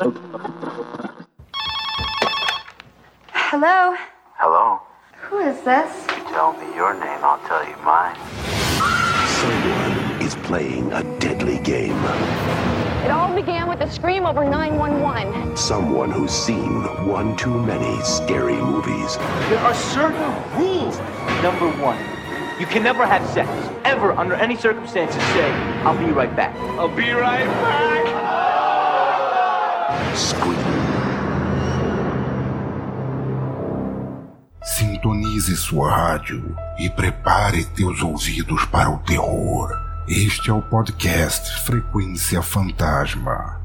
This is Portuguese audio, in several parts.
Hello? Hello? Who is this? You tell me your name, I'll tell you mine. Someone is playing a deadly game. It all began with a scream over 911. Someone who's seen one too many scary movies. There are certain rules. Number one, you can never have sex, ever, under any circumstances, say, I'll be right back. I'll be right back. Scream. Sintonize sua rádio e prepare teus ouvidos para o terror. Este é o podcast Frequência Fantasma.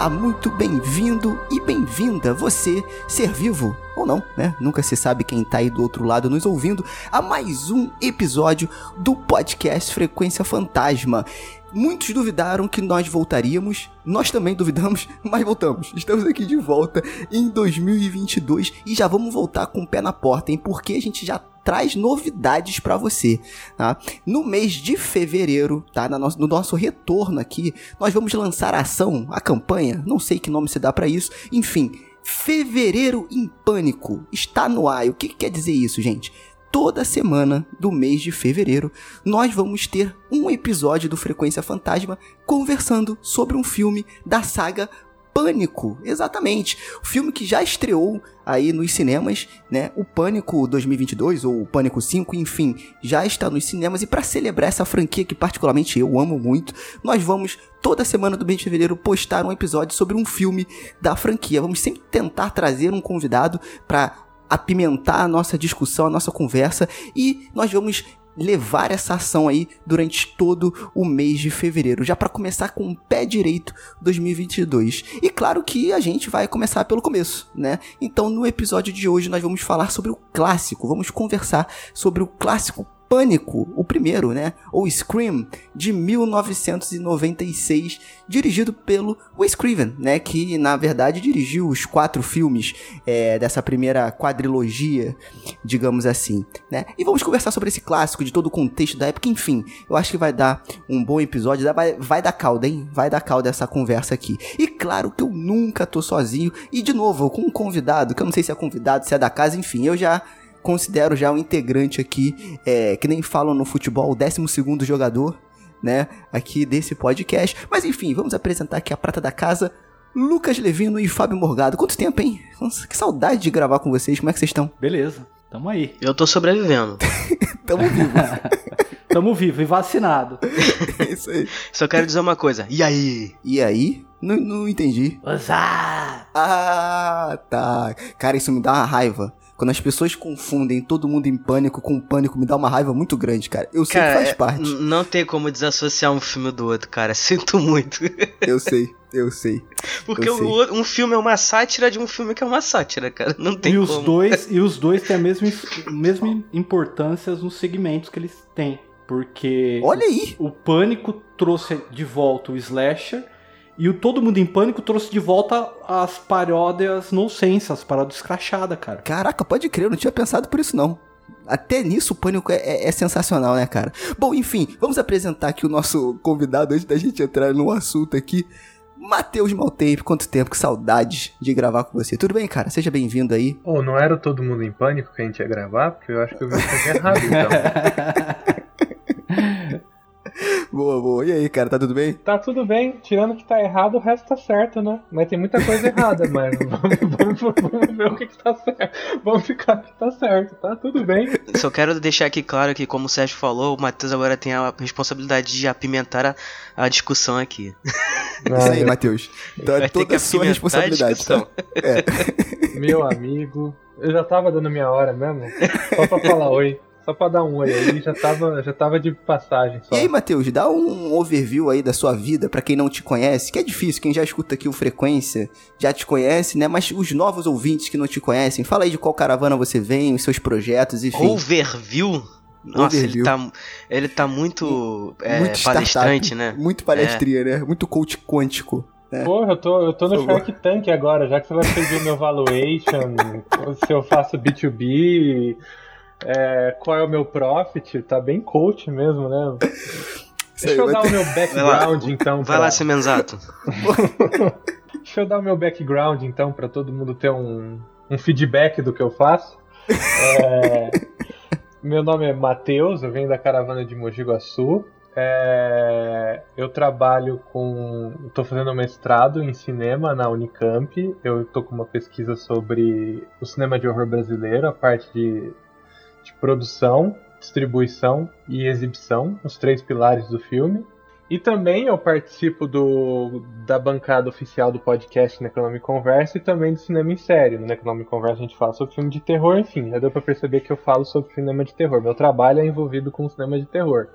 Seja muito bem-vindo e bem-vinda, você, ser vivo ou não, né? Nunca se sabe quem tá aí do outro lado nos ouvindo, a mais um episódio do podcast Frequência Fantasma. Muitos duvidaram que nós voltaríamos, nós também duvidamos, mas voltamos. Estamos aqui de volta em 2022 e já vamos voltar com o pé na porta, hein? Porque a gente já traz novidades para você, tá? No mês de fevereiro, tá? No nosso, no nosso retorno aqui, nós vamos lançar a ação, a campanha, não sei que nome se dá para isso, enfim, Fevereiro em Pânico está no ar. O que, que quer dizer isso, gente? Toda semana do mês de fevereiro, nós vamos ter um episódio do Frequência Fantasma conversando sobre um filme da saga Pânico, exatamente. O filme que já estreou aí nos cinemas, né? O Pânico 2022 ou o Pânico 5, enfim, já está nos cinemas e para celebrar essa franquia que particularmente eu amo muito, nós vamos toda semana do mês de fevereiro postar um episódio sobre um filme da franquia. Vamos sempre tentar trazer um convidado para apimentar a nossa discussão, a nossa conversa e nós vamos levar essa ação aí durante todo o mês de fevereiro, já para começar com o pé direito 2022. E claro que a gente vai começar pelo começo, né? Então no episódio de hoje nós vamos falar sobre o clássico, vamos conversar sobre o clássico Pânico, o primeiro, né? Ou Scream, de 1996, dirigido pelo Wes Craven, né? Que na verdade dirigiu os quatro filmes é, dessa primeira quadrilogia, digamos assim, né? E vamos conversar sobre esse clássico, de todo o contexto da época, enfim. Eu acho que vai dar um bom episódio, vai, vai dar calda, hein? Vai dar calda essa conversa aqui. E claro que eu nunca tô sozinho, e de novo, com um convidado, que eu não sei se é convidado, se é da casa, enfim, eu já considero já um integrante aqui, é, que nem falam no futebol, o 12 jogador, né, aqui desse podcast. Mas enfim, vamos apresentar aqui a prata da casa, Lucas Levino e Fábio Morgado. Quanto tempo, hein? Nossa, que saudade de gravar com vocês. Como é que vocês estão? Beleza, tamo aí. Eu tô sobrevivendo. Tamo vivos. Tamo vivo e vacinado. Isso aí. Só quero dizer uma coisa. E aí? E aí? Não, não entendi. Osá! Ah, tá. Cara, isso me dá uma raiva. Quando as pessoas confundem todo mundo em pânico com pânico, me dá uma raiva muito grande, cara. Eu sei Cara, que faz é- parte. não tem como desassociar um filme do outro, cara. Sinto muito. Eu sei, eu sei. Porque Eu o sei. um filme é uma sátira de um filme que é uma sátira, cara. Não tem E os como. dois, e os dois têm a mesma, mesma importância nos segmentos que eles têm. Porque Olha aí! o Pânico trouxe de volta o Slasher e o Todo Mundo em Pânico trouxe de volta as paródias nonsense, as paródias escrachadas, cara. Caraca, pode crer, eu não tinha pensado por isso não. Até nisso o pânico é, é- é sensacional, né, cara? Bom, enfim, vamos apresentar aqui o nosso convidado antes da gente entrar no assunto aqui. Matheus Maltempo, quanto tempo, que saudade de gravar com você. Tudo bem, cara? Seja bem-vindo aí. Ou não era todo mundo em pânico que a gente ia gravar? Porque eu acho que eu vi um errado, então. Boa, boa. E aí, cara, tá tudo bem? Tá tudo bem, tirando que tá errado, o resto tá certo, né? Mas tem muita coisa errada, mas vamos, vamos- vamos ver o que, que tá certo. Vamos ficar que tá certo, tá tudo bem. Só quero deixar aqui claro que, como o Sérgio falou, o Matheus agora tem a responsabilidade de apimentar a, a discussão aqui. Isso aí, Matheus. Então é Vai ter toda que a sua a responsabilidade, tá? discussão. É. Meu amigo, eu já tava dando minha hora mesmo, só pra falar oi. Só pra dar um oi aí, já tava, já tava de passagem só. E aí, Matheus, dá um overview aí da sua vida pra quem não te conhece, que é difícil, quem já escuta aqui o Frequência já te conhece, né? Mas os novos ouvintes que não te conhecem, fala aí de qual caravana você vem, os seus projetos, enfim. Overview? Nossa, Overview. ele tá, ele tá muito, é, Muito startup, palestrante, né? Muito palestrinha, né? Muito coach quântico. né? Porra, eu tô, eu tô no. Shark Tank agora, já que você vai pedir meu valuation, se eu faço B2B, é, qual é o meu profit, tá bem coach mesmo, né? Deixa eu vai dar ter- o meu Vai background então. vai pra- lá, Semenzato. Deixa eu dar o meu background então, pra todo mundo ter um, um feedback do que eu faço. É, meu nome é Matheus, eu venho da caravana de Mogi Guaçu. É, eu trabalho com. Estou fazendo um mestrado em cinema na Unicamp. Eu estou com uma pesquisa sobre o cinema de horror brasileiro, a parte de, de produção, distribuição e exibição, os três pilares do filme. E também eu participo do, da bancada oficial do podcast Necronome Conversa e também do Cinema em Série. No Necronome Conversa a gente fala sobre filme de terror, enfim, já deu pra perceber que eu falo sobre cinema de terror. Meu trabalho é envolvido com cinema de terror.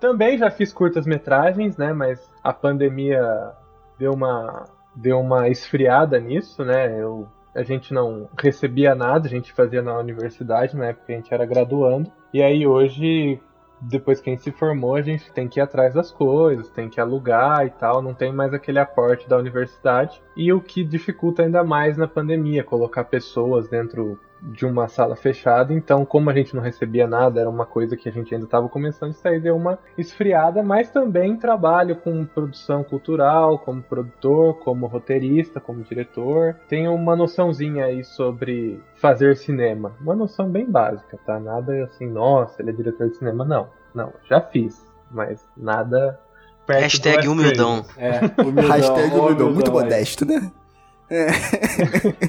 Também já fiz curtas metragens, né, mas a pandemia deu uma, deu uma esfriada nisso, né, eu, a gente não recebia nada, a gente fazia na universidade, na época a gente era graduando. E aí hoje depois que a gente se formou, a gente tem que ir atrás das coisas, tem que alugar e tal, não tem mais aquele aporte da universidade. E o que dificulta ainda mais na pandemia, colocar pessoas dentro de uma sala fechada. Então, como a gente não recebia nada, era uma coisa que a gente ainda estava começando, isso aí deu uma esfriada, mas também trabalho com produção cultural, como produtor, como roteirista, como diretor. Tenho uma noçãozinha aí sobre fazer cinema. Uma noção bem básica, tá? Nada assim, nossa, ele é diretor de cinema. Não, não, já fiz, mas nada perto Hashtag humildão. É, humildão. Hashtag ó, humildão, muito aí. modesto, né?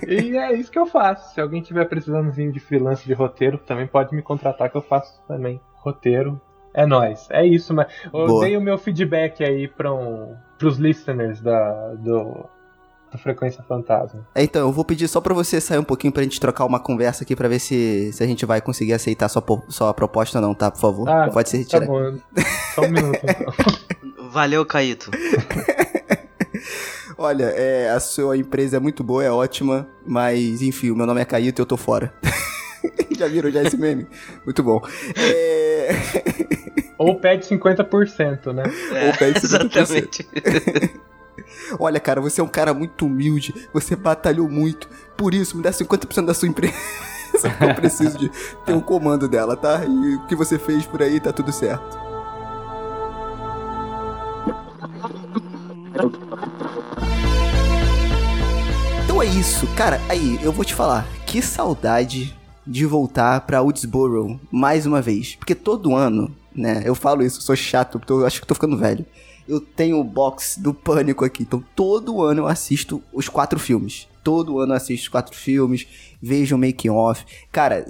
E é isso que eu faço. Se alguém tiver precisando de freelance de roteiro, também pode me contratar que eu faço também roteiro. É nóis. É isso, mas eu Boa. dei o meu feedback aí para um, os listeners da, do, do Frequência Fantasma. É, Então, eu vou pedir só pra você sair um pouquinho pra gente trocar uma conversa aqui pra ver se, se a gente vai conseguir aceitar sua, sua proposta ou não, tá? Por favor. Ah, Pode se Tá retirar. bom. Só um minuto então. Valeu, Caíto. Olha, é, a sua empresa é muito boa, é ótima, mas enfim, o meu nome é Caíto e eu tô fora. já viram já esse meme? Muito bom. É... Ou pede 50%, né? É, Ou pede 50%. exatamente. Olha, cara, você é um cara muito humilde, você batalhou muito, por isso me dá 50% da sua empresa. eu preciso de ter um comando dela, tá? E o que você fez por aí tá tudo certo. Então é isso, cara. Aí, eu vou te falar, que saudade de voltar pra Woodsboro mais uma vez. Porque todo ano, né? Eu falo isso, sou chato, eu acho que tô ficando velho. Eu tenho o box do Pânico aqui, então todo ano eu assisto os quatro filmes. Todo ano eu assisto os quatro filmes, vejo o making off. Cara,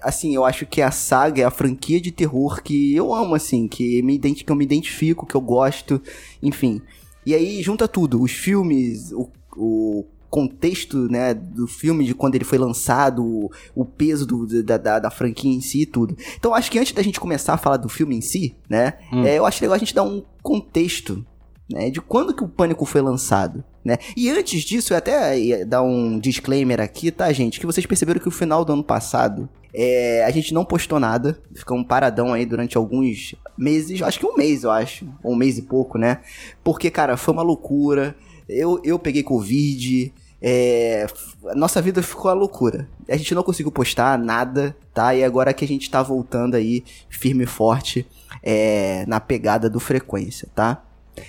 assim, eu acho que a saga é a franquia de terror que eu amo, assim, que, me que eu me identifico, que eu gosto, enfim. E aí junta tudo, os filmes, o, o contexto, né, do filme, de quando ele foi lançado, o, o peso do- da, da, da franquia em si e tudo. Então acho que antes da gente começar a falar do filme em si, né, Hum. é, eu acho legal a gente dar um contexto, né, de quando que o Pânico foi lançado, né. E antes disso, eu até ia dar um disclaimer aqui, tá, gente, que vocês perceberam que o final do ano passado, é, a gente não postou nada, ficamos paradão aí durante alguns meses, acho que um mês, eu acho, ou um mês e pouco, né, porque, cara, foi uma loucura, eu, eu peguei Covid, é, a nossa vida ficou uma loucura. A gente não conseguiu postar nada, tá? E agora que a gente tá voltando aí, firme e forte, é, na pegada do frequência, tá?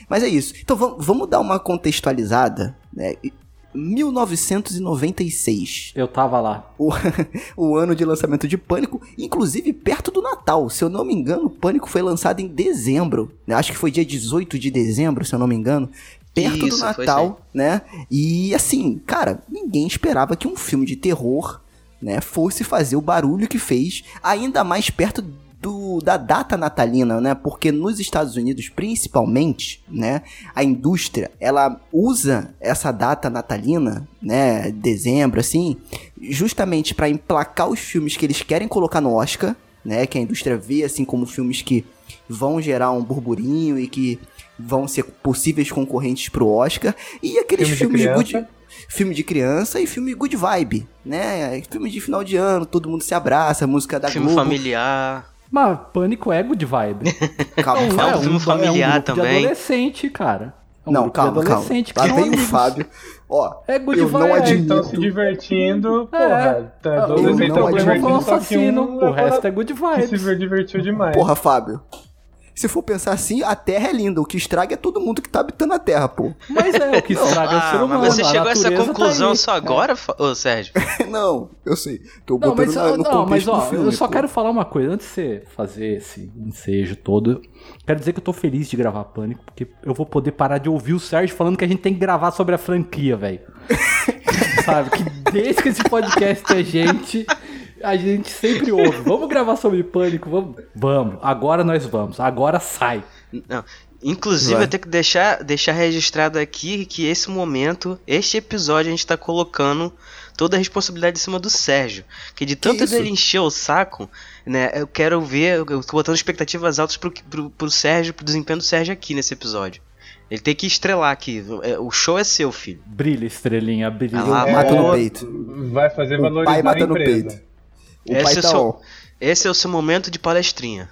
Mas é isso. Então vamos, vamos dar uma contextualizada, né? 1996, Eu tava lá. o, o ano de lançamento de Pânico, inclusive perto do Natal. Se eu não me engano, Pânico foi lançado em dezembro. né? Acho que foi dia 18 de dezembro, se eu não me engano. Perto Isso, do Natal, né? E assim, cara, ninguém esperava que um filme de terror, né, fosse fazer o barulho que fez, ainda mais perto do, da data natalina, né? Porque nos Estados Unidos, principalmente, né, a indústria, ela usa essa data natalina, né, dezembro assim, justamente para emplacar os filmes que eles querem colocar no Oscar, né, que a indústria vê assim como filmes que vão gerar um burburinho e que vão ser possíveis concorrentes pro Oscar, e aqueles Filme de filmes criança. good, filme de criança e filme good vibe, né? Filme de final de ano, todo mundo se abraça, música da Filme Globo. familiar. Mas Pânico é good vibe. Calma, É um fala. filme familiar é um grupo também. de adolescente, cara. É um não, grupo calma, de calma. adolescente que Lá vem o amigos. Fábio. Ó, É good eu não vibe. Admito. estão se divertindo, É. porra. Tá, Ah, eu não admito. se divertindo, Foi um só que assassino, um o resto é good que vibes. se divertiu demais. Porra, Fábio. Se for pensar assim, a Terra é linda. O que estraga é todo mundo que tá habitando a Terra, pô. Mas é, o que estraga é o ser Ah, humano. mas você chegou a essa tá conclusão aí. só agora, Fa- ô Sérgio? não, eu sei. Tô Não, mas, na- no não, mas ó, filme, eu só pô. quero falar uma coisa. Antes de você fazer esse ensejo todo, quero dizer que eu tô feliz de gravar Pânico, porque eu vou poder parar de ouvir o Sérgio falando que a gente tem que gravar sobre a franquia, velho. Sabe? Que desde que esse podcast é gente, a gente sempre ouve. Vamos gravar sobre Pânico? Vamos. Vamos. Agora nós vamos. Agora sai. Não. Inclusive, Vai. eu tenho que deixar, deixar registrado aqui que esse momento, este episódio, a gente tá colocando toda a responsabilidade em cima do Sérgio. Que de tanto isso? dele encher o saco, né? Eu quero ver, eu tô botando expectativas altas pro, pro, pro Sérgio, pro desempenho do Sérgio aqui nesse episódio. Ele tem que estrelar aqui. é, O show é seu, filho. Brilha, estrelinha, brilha. Ah, Eu mato no É, peito. Vai fazer O valorizar pai a mata no empresa. peito. O Esse pai é tá seu- on. Esse é o seu momento de palestrinha.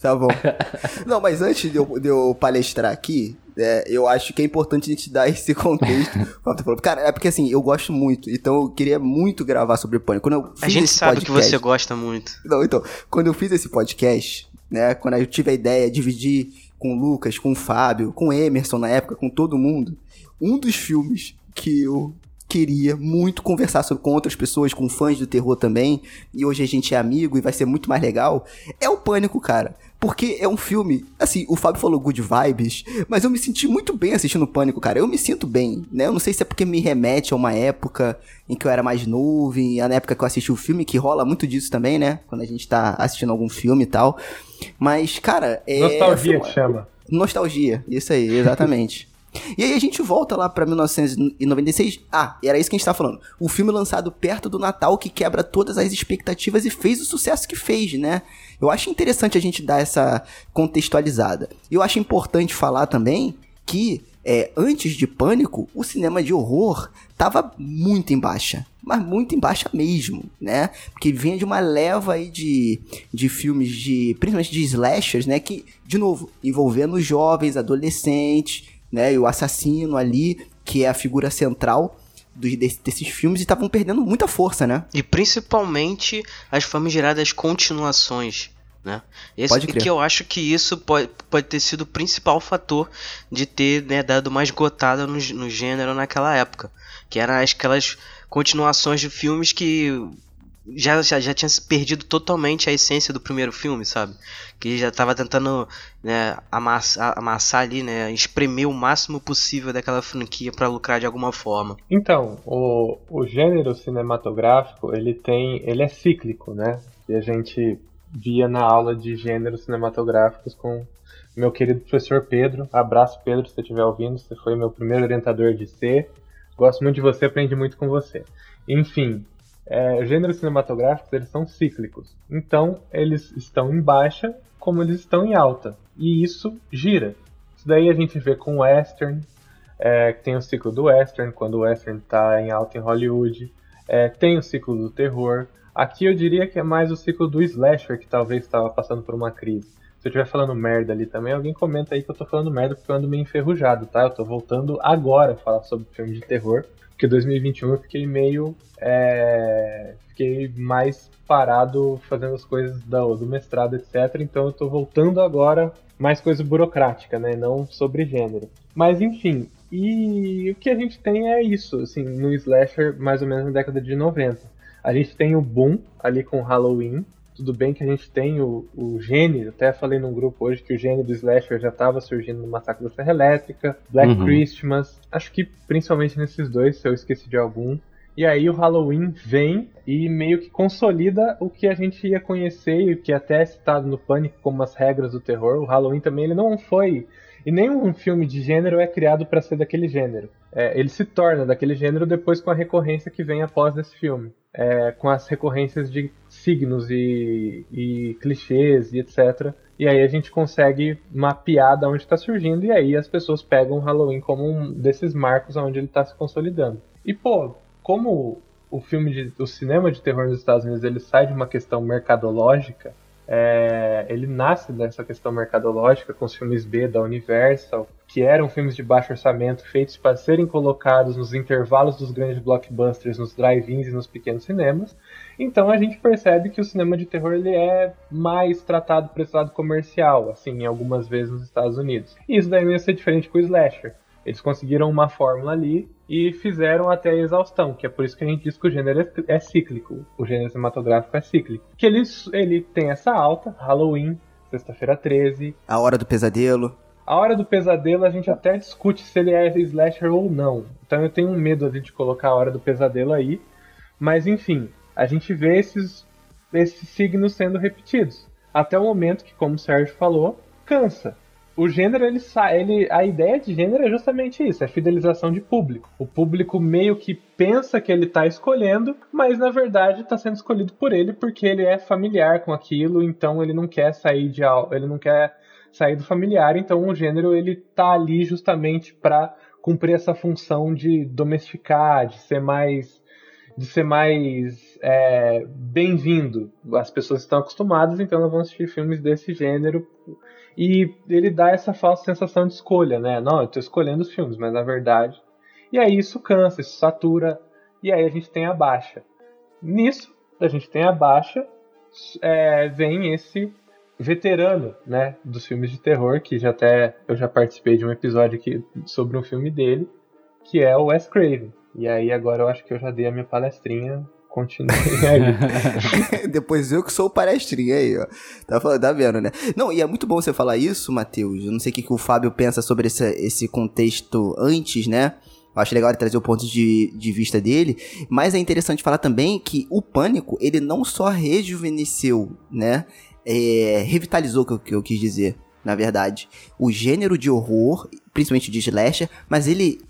Tá bom. Não, mas antes de eu, de eu palestrar aqui, é, eu acho que é importante a gente dar esse contexto. Falou, Cara, é porque assim, eu gosto muito, então eu queria muito gravar sobre Pânico. Quando eu fiz A gente esse sabe que podcast- você gosta muito. Não, então, quando eu fiz esse podcast, né, quando eu tive a ideia de dividir com o Lucas, com o Fábio, com o Emerson na época, com todo mundo, um dos filmes que eu queria muito conversar sobre, com outras pessoas, com fãs do terror também, e hoje a gente é amigo e vai ser muito mais legal, é o Pânico, cara. Porque é um filme, assim, o Fábio falou good vibes, mas eu me senti muito bem assistindo Pânico, cara. Eu me sinto bem, né? Eu não sei se é porque me remete a uma época em que eu era mais novo, e na época que eu assisti o filme, que rola muito disso também, né? Quando a gente tá assistindo algum filme e tal. Mas, cara, é. Nostalgia foi- que chama. Nostalgia, isso aí, exatamente. E aí a gente volta lá pra 1996. Ah, era isso que a gente tá falando. O filme lançado perto do Natal que quebra todas as expectativas e fez o sucesso que fez, né? Eu acho interessante a gente dar essa contextualizada. E eu acho importante falar também que é, antes de Pânico, o cinema de horror tava muito em baixa. Mas muito em baixa mesmo, né? Porque vinha de uma leva aí de, de filmes de. principalmente de slashers, né? Que, de novo, envolvendo jovens, adolescentes, né? E o assassino ali, que é a figura central dos- desse- desses filmes, e estavam perdendo muita força, né? E principalmente as famigeradas continuações. Né? Esse, Pode crer. que eu acho que isso pode, pode ter sido o principal fator de ter né, dado mais gotada no, no gênero naquela época. Que eram as- aquelas continuações de filmes que já, já, já tinha se perdido totalmente a essência do primeiro filme, sabe? Que já tava tentando né, amassar, amassar ali, né? Espremer o máximo possível daquela franquia para lucrar de alguma forma. Então, o, o gênero cinematográfico, ele tem, ele é cíclico, né? E a gente via na aula de gêneros cinematográficos com meu querido professor Pedro. Abraço, Pedro, se você estiver ouvindo. Você foi meu primeiro orientador de C. Gosto muito de você, aprendi muito com você. Enfim, é, gêneros cinematográficos, eles são cíclicos. Então, eles estão em baixa como eles estão em alta. E isso gira. Isso daí a gente vê com western, é, tem o ciclo do western, quando o western está em alta em Hollywood. É, tem o ciclo do terror. Aqui eu diria que é mais o ciclo do slasher, que talvez estava passando por uma crise. Se eu estiver falando merda ali também, alguém comenta aí que eu tô falando merda porque eu ando meio enferrujado, tá? Eu tô voltando agora a falar sobre filme de terror, porque 2021 eu fiquei meio. é, fiquei mais parado fazendo as coisas do, do mestrado, etc. Então eu tô voltando agora mais coisa burocrática, né? Não sobre gênero. Mas enfim, e o que a gente tem é isso, assim, no slasher mais ou menos na década de 90. A gente tem o boom ali com Halloween. Tudo bem que a gente tem o, o gênero, até falei num grupo hoje que o gênero do slasher já estava surgindo no Massacre da Serra Elétrica, Black Uhum. Christmas, acho que principalmente nesses dois, se eu esqueci de algum. E aí o Halloween vem e meio que consolida o que a gente ia conhecer e o que até é citado no Pânico como as regras do terror. O Halloween também ele não foi e nenhum filme de gênero é criado para ser daquele gênero. É, ele se torna daquele gênero depois com a recorrência que vem após desse filme. É, com as recorrências de signos e, e clichês e etc. E aí a gente consegue mapear de onde está surgindo e aí as pessoas pegam o Halloween como um desses marcos onde ele está se consolidando. E pô, como o filme de, o cinema de terror nos Estados Unidos ele sai de uma questão mercadológica é, ele nasce dessa questão mercadológica com os filmes B da Universal, que eram filmes de baixo orçamento, feitos para serem colocados nos intervalos dos grandes blockbusters, nos drive-ins e nos pequenos cinemas. Então a gente percebe que o cinema de terror ele é mais tratado por esse lado comercial, assim, algumas vezes nos Estados Unidos. E isso daí não ia ser diferente com o slasher. Eles conseguiram uma fórmula ali e fizeram até a exaustão, que é por isso que a gente diz que o gênero é, é cíclico. O gênero cinematográfico é cíclico. Que ele, ele tem essa alta, Halloween, Sexta-feira 13. A Hora do Pesadelo. A Hora do Pesadelo a gente até discute se ele é slasher ou não. Então eu tenho medo de colocar a Hora do Pesadelo aí. Mas enfim, a gente vê esses, esses signos sendo repetidos. Até o momento que, como o Sérgio falou, cansa o gênero, ele, ele a ideia de gênero é justamente isso, é fidelização de público. O público meio que pensa que ele está escolhendo, mas na verdade está sendo escolhido por ele porque ele é familiar com aquilo, então ele não quer sair de ele não quer sair do familiar, então o gênero ele tá ali justamente para cumprir essa função de domesticar, de ser mais de ser mais é, bem-vindo. As pessoas estão acostumadas, então elas vão assistir filmes desse gênero e ele dá essa falsa sensação de escolha, né? Não, eu tô escolhendo os filmes, mas na verdade. E aí isso cansa, isso satura, e aí a gente tem a baixa. Nisso, a gente tem a baixa, é, vem esse veterano, né, dos filmes de terror, que já até eu já participei de um episódio aqui sobre um filme dele, que é o Wes Craven. E aí agora eu acho que eu já dei a minha palestrinha Continue aí. Depois eu que sou o palestrinha aí, ó. Tá, tá vendo, né? Não, e é muito bom você falar isso, Matheus. Eu não sei o que, que o Fábio pensa sobre esse, esse contexto antes, né? Eu acho legal ele trazer o ponto de, de vista dele, mas é interessante falar também que o Pânico, ele não só rejuvenesceu, né? É, revitalizou, que eu, que eu quis dizer, na verdade, o gênero de horror, principalmente de slasher, mas ele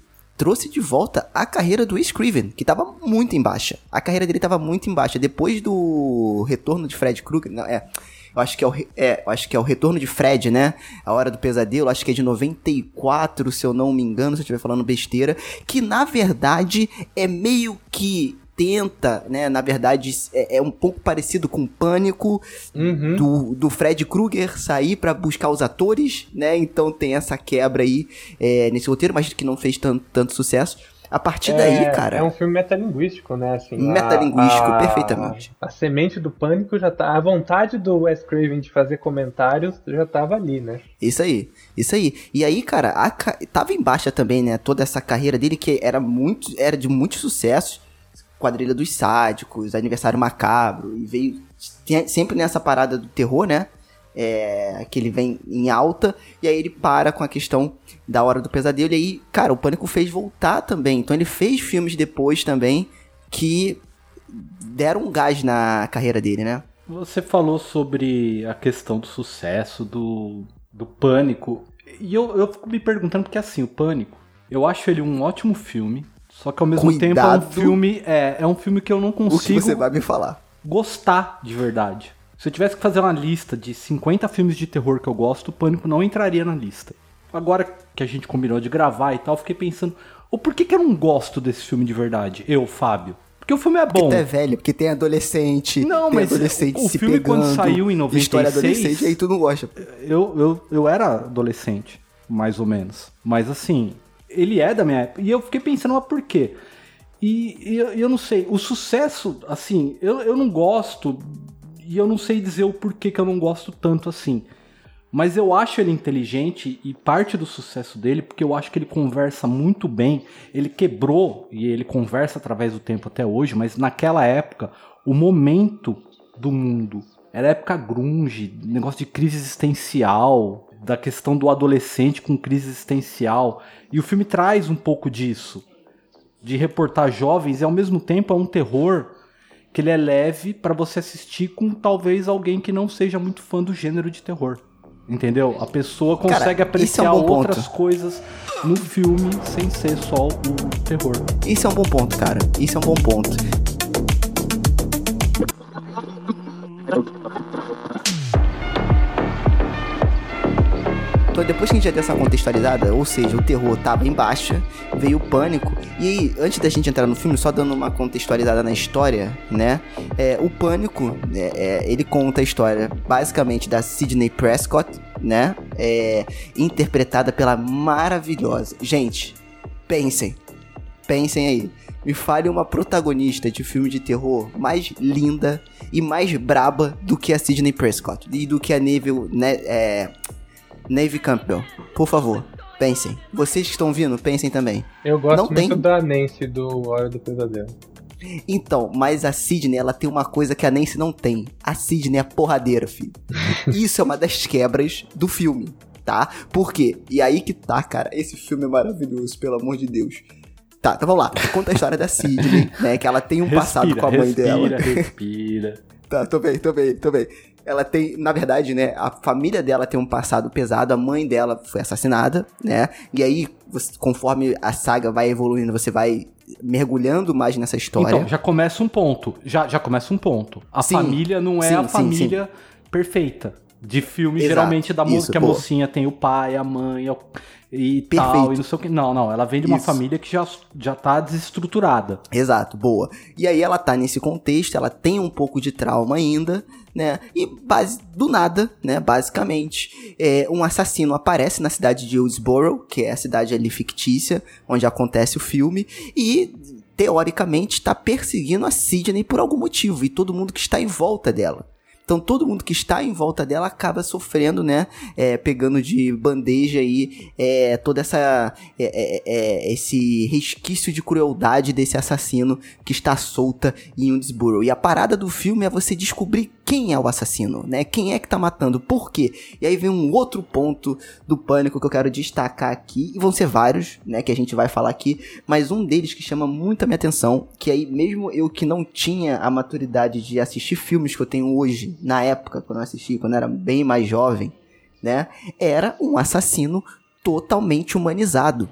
trouxe de volta a carreira do Scriven, que estava muito em baixa. A carreira dele estava muito em baixa. Depois do retorno de Fred Krueger, não, é, eu acho que é o, é, acho que é o retorno de Fred, né? A Hora do Pesadelo, acho que é de 94, se eu não me engano, se eu estiver falando besteira, que na verdade é meio que tenta, né? Na verdade, é, é um pouco parecido com Pânico uhum. do, do Fred Krueger sair para buscar os atores, né? Então tem essa quebra aí é, nesse roteiro, mas que não fez tanto, tanto sucesso. A partir é, daí, cara. É um filme metalinguístico, né? Assim, metalinguístico, a, perfeitamente. A, a, semente do pânico já tá. A vontade do Wes Craven de fazer comentários já tava ali, né? Isso aí, isso aí. E aí, cara, a, tava em baixa também, né? Toda essa carreira dele que era muito. Era de muitos sucessos. Quadrilha dos Sádicos, Aniversário Macabro, e veio sempre nessa parada do terror, né? É, que ele vem em alta, e aí ele para com a questão da Hora do Pesadelo, e aí, cara, o Pânico fez voltar também, então ele fez filmes depois também que deram um gás na carreira dele, né? Você falou sobre a questão do sucesso, do, do Pânico, e eu, eu fico me perguntando, porque assim, o Pânico, eu acho ele um ótimo filme, só que ao mesmo Cuidado tempo é um filme. É, é um filme que eu não consigo. O que você vai me falar? Gostar de verdade. Se eu tivesse que fazer uma lista de 50 filmes de terror que eu gosto, o Pânico não entraria na lista. Agora que a gente combinou de gravar e tal, fiquei pensando, o porquê que eu não gosto desse filme de verdade? Eu, Fábio. Porque o filme é bom. Porque é velho, porque tem adolescente. Não, tem mas adolescente o filme pegando, quando saiu em 96... História adolescente, aí tu não gosta. Eu, eu, eu era adolescente, mais ou menos. Mas assim, ele é da minha época. E eu fiquei pensando, mas por quê? E, e eu, eu, não sei, o sucesso, assim, eu, eu não gosto, e eu não sei dizer o porquê que eu não gosto tanto assim. Mas eu acho ele inteligente e parte do sucesso dele, porque eu acho que ele conversa muito bem. Ele quebrou e ele conversa através do tempo até hoje, mas naquela época, o momento do mundo era época grunge, negócio de crise existencial, da questão do adolescente com crise existencial. E o filme traz um pouco disso, de reportar jovens e ao mesmo tempo é um terror que ele é leve para você assistir com talvez alguém que não seja muito fã do gênero de terror. Entendeu? A pessoa consegue Cara, apreciar é um outras ponto. coisas no filme sem ser só o terror. Isso é um bom ponto, cara. Isso é um bom ponto. Então, depois que a gente já deu essa contextualizada, ou seja, o terror tava em baixa, veio o pânico. E antes da gente entrar no filme, só dando uma contextualizada na história, né? É, o pânico, é, é, ele conta a história basicamente da Sidney Prescott, né? É, interpretada pela maravilhosa. Gente, pensem. Pensem aí. Me fale uma protagonista de filme de terror mais linda e mais braba do que a Sidney Prescott e do que a Neville, né, é, Navy Campbell. Por favor, pensem. Vocês que estão vindo, pensem também. Eu gosto Não muito tem- da Nancy do Hora do Pesadelo. Então, mas a Sidney, ela tem uma coisa que a Nancy não tem. A Sidney é porradeira, filho. Isso é uma das quebras do filme, tá? Por quê? E aí que tá, cara. Esse filme é maravilhoso, pelo amor de Deus. Tá, então vamos lá. Conta a história da Sidney, né? Que ela tem um passado Respira, com a mãe respira, dela. Respira, Tá, tô bem, tô bem, tô bem. Ela tem, na verdade, né, a família dela tem um passado pesado, a mãe dela foi assassinada, né? E aí, você- conforme a saga vai evoluindo, você vai mergulhando mais nessa história. Então, já começa um ponto. Já, já começa um ponto. A Sim, família não é sim, a sim, família perfeita. De filme, Exato, geralmente, da isso, que a mocinha tem o pai, a mãe e tal, Perfeito. e não sei o que. Não, não. Ela vem de uma Isso. família que já, já tá desestruturada. Exato, boa. E aí ela tá nesse contexto, ela tem um pouco de trauma ainda, né? E base, do nada, né? Basicamente, é, um assassino aparece na cidade de Hillsborough, que é a cidade ali fictícia, onde acontece o filme, e teoricamente está perseguindo a Sidney por algum motivo, e todo mundo que está em volta dela. Então todo mundo que está em volta dela acaba sofrendo, né? É, pegando de bandeja aí é, toda essa é, é, é, esse resquício de crueldade desse assassino que está solta em Woodsboro. E a parada do filme é você descobrir quem é o assassino, né? Quem é que tá matando, por quê? E aí vem um outro ponto do pânico que eu quero destacar aqui, e vão ser vários, né, que a gente vai falar aqui, mas um deles que chama muito a minha atenção, que aí mesmo eu que não tinha a maturidade de assistir filmes que eu tenho hoje, na época quando eu assisti, quando eu era bem mais jovem, né, era um assassino totalmente humanizado.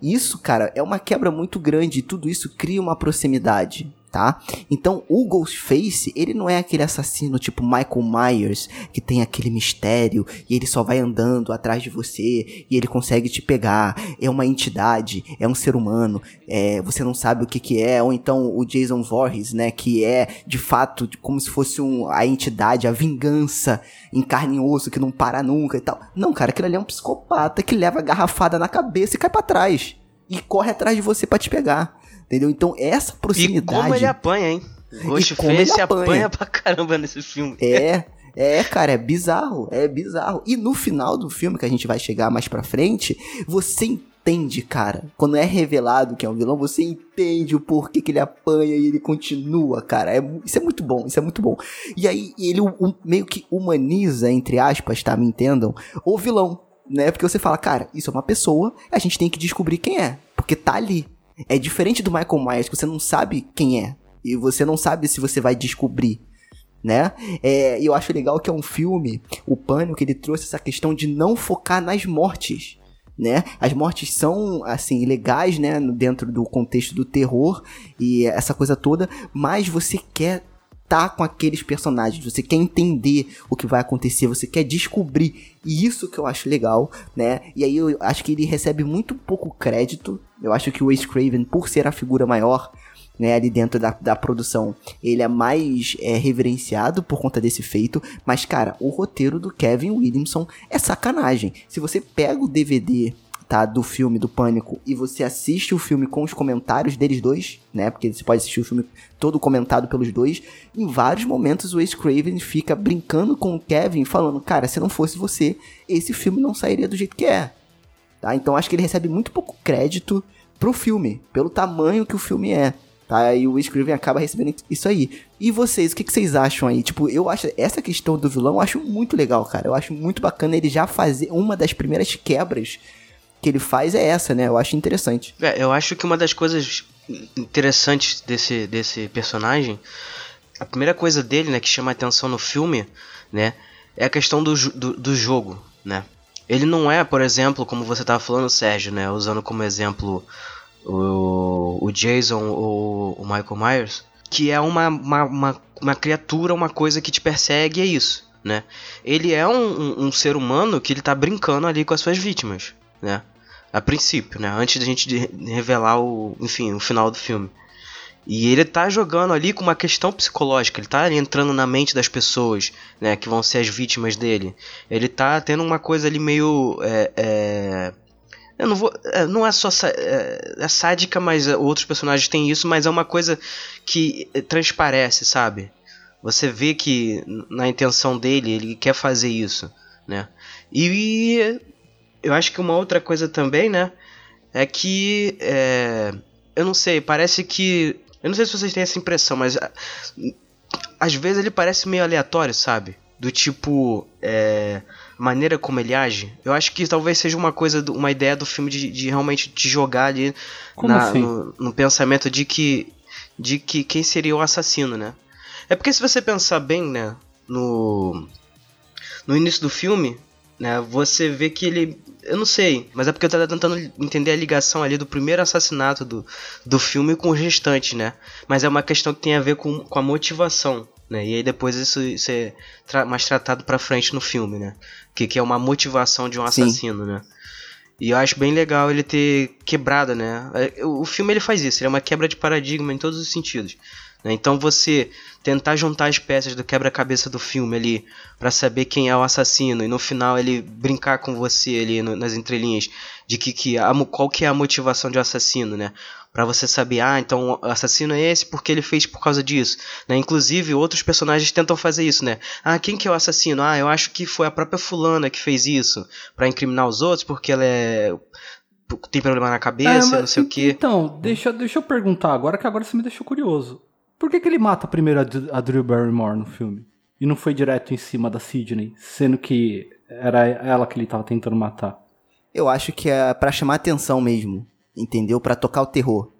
Isso, cara, é uma quebra muito grande e tudo isso cria uma proximidade, tá? Então, o Ghostface, ele não é aquele assassino tipo Michael Myers, que tem aquele mistério e ele só vai andando atrás de você e ele consegue te pegar. É uma entidade, é um ser humano, é, você não sabe o que que é. Ou então o Jason Voorhees, né, que é de fato como se fosse um, a entidade, a vingança em carne e osso que não para nunca e tal. Não, cara, aquele ali é um psicopata que leva a garrafada na cabeça e cai pra trás. E corre atrás de você pra te pegar. Entendeu? Então, essa E proximidade. como ele apanha, hein? Ghostface apanha. apanha pra caramba nesse filme. É, é, cara, é bizarro, é bizarro. E no final do filme, que a gente vai chegar mais pra frente, você entende, cara. Quando é revelado que é um vilão, você entende o porquê que ele apanha e ele continua, cara. É isso é muito bom, isso é muito bom. E aí, ele um- meio que humaniza, entre aspas, tá? Me entendam, o vilão. Né? Porque você fala, cara, isso é uma pessoa, a gente tem que descobrir quem é. Porque tá ali. É diferente do Michael Myers, que você não sabe quem é. E você não sabe se você vai descobrir né? É, e eu acho legal que é um filme, o Pânico, ele trouxe essa questão de não focar nas mortes, né? As mortes são, assim, legais, né? Dentro do contexto do terror e essa coisa toda, mas você quer tá com aqueles personagens, você quer entender o que vai acontecer, você quer descobrir, e isso que eu acho legal, né? E aí eu acho que ele recebe muito pouco crédito, eu acho que o Ace Craven, por ser a figura maior, né, ali dentro da, da produção, ele é mais é, reverenciado por conta desse feito, mas cara, o roteiro do Kevin Williamson é sacanagem. Se você pega o DVD tá, do filme do Pânico e você assiste o filme com os comentários deles dois, né, porque você pode assistir o filme todo comentado pelos dois, em vários momentos o Ace Craven fica brincando com o Kevin, falando, cara, se não fosse você, esse filme não sairia do jeito que é. Tá? Então acho que ele recebe muito pouco crédito pro filme, pelo tamanho que o filme é. Tá? E o Wes Craven acaba recebendo isso aí. E vocês, o que, que vocês acham aí? Tipo, eu acho essa questão do vilão eu acho muito legal, cara. Eu acho muito bacana ele já fazer uma das primeiras quebras que ele faz é essa, né? Eu acho interessante. É, eu acho que uma das coisas interessantes desse, desse personagem, a primeira coisa dele, né, que chama atenção no filme, né, é a questão do, do, do jogo, né. Ele não é, por exemplo, como você estava falando, Sérgio, né, usando como exemplo o, o Jason ou o Michael Myers, que é uma, uma, uma, uma criatura, uma coisa que te persegue, é isso, né. Ele é um, um, um ser humano que ele tá brincando ali com as suas vítimas, né a princípio, né? Antes da gente revelar o, enfim, o final do filme. E ele tá jogando ali com uma questão psicológica, ele tá entrando na mente das pessoas, né, que vão ser as vítimas dele. Ele tá tendo uma coisa ali meio. É, é... Eu não vou. é, Não é só é, é sádica, mas é, outros personagens têm isso, mas é uma coisa que é, transparece, sabe? Você vê que na intenção dele ele quer fazer isso, né? E eu acho que uma outra coisa também, né? É que. é, eu não sei, parece que. Eu não sei se vocês têm essa impressão, mas. a- Às vezes ele parece meio aleatório, sabe? Do tipo. É, maneira como ele age. Eu acho que talvez seja uma coisa, uma ideia do filme de, de realmente te jogar ali na- assim? no, no pensamento de que. De que quem seria o assassino, né? É porque se você pensar bem, né? No. No início do filme, né? Você vê que ele. Eu não sei, mas é porque eu tava tentando entender a ligação ali do primeiro assassinato do, do filme com os restantes, né? Mas é uma questão que tem a ver com, com a motivação, né? E aí depois isso, isso é tra- mais tratado pra frente no filme, né? Que, que é uma motivação de um Sim. assassino, né? E eu acho bem legal ele ter quebrado, né? É, O o filme ele faz isso, ele é uma quebra de paradigma em todos os sentidos. Né? Então você tentar juntar as peças do quebra-cabeça do filme ali pra saber quem é o assassino e no final ele brincar com você ali no- nas entrelinhas de que, que a qual que é a motivação de um assassino, né? Pra você saber, ah, então o assassino é esse porque ele fez por causa disso, né? Inclusive outros personagens tentam fazer isso, né? Ah, quem que é o assassino? Ah, eu acho que foi a própria fulana que fez isso pra incriminar os outros porque ela é tem problema na cabeça, É, mas- não sei o que. Então, deixa, deixa eu perguntar agora, que agora você me deixou curioso. Por que, que ele mata primeiro a, Dr- a Drew Barrymore no filme? E não foi direto em cima da Sidney, sendo que era ela que ele tava tentando matar. Eu acho que é pra chamar atenção mesmo, entendeu? Pra tocar o terror,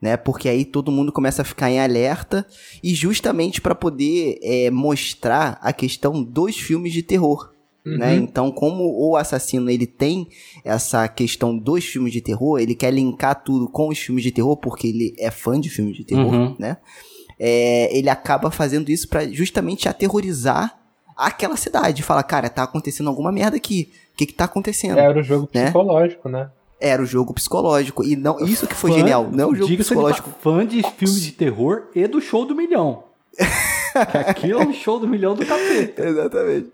né? Porque aí todo mundo começa a ficar em alerta e justamente pra poder é, mostrar a questão dos filmes de terror, né? Uhum. Então, como o assassino ele tem essa questão dos filmes de terror, ele quer linkar tudo com os filmes de terror porque ele é fã de filmes de terror, Uhum. né? É, ele acaba fazendo isso pra justamente aterrorizar aquela cidade, fala, cara, tá acontecendo alguma merda aqui. O que que tá acontecendo? Era o jogo Né? psicológico, né? Era o jogo psicológico. E não, isso que foi Fã- genial. Não é o jogo diga-se, ele psicológico. tá fã de filmes de terror e do show do milhão. que aquilo é um show do milhão do capeta. Exatamente.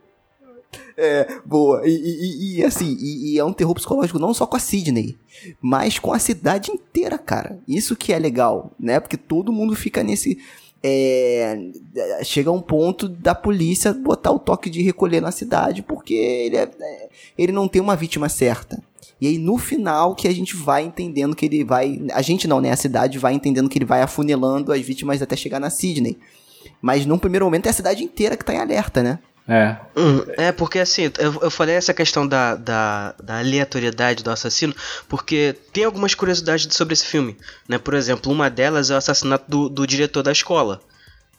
É, boa. E, e- e- assim, e, e é um terror psicológico não só com a Sidney, mas com a cidade inteira, cara. Isso que é legal, né? Porque todo mundo fica nesse. é, chega um ponto da polícia botar o toque de recolher na cidade porque ele, é- é, ele não tem uma vítima certa. E aí no final que a gente vai entendendo que ele vai. A gente não, né? A cidade vai entendendo que ele vai afunilando as vítimas até chegar na Sidney. Mas num primeiro momento é a cidade inteira que tá em alerta, né? É. Hum, é, porque assim, eu, eu falei essa questão da, da, da aleatoriedade do assassino, porque tem algumas curiosidades sobre esse filme, né? Por exemplo, uma delas é o assassinato do, do diretor da escola.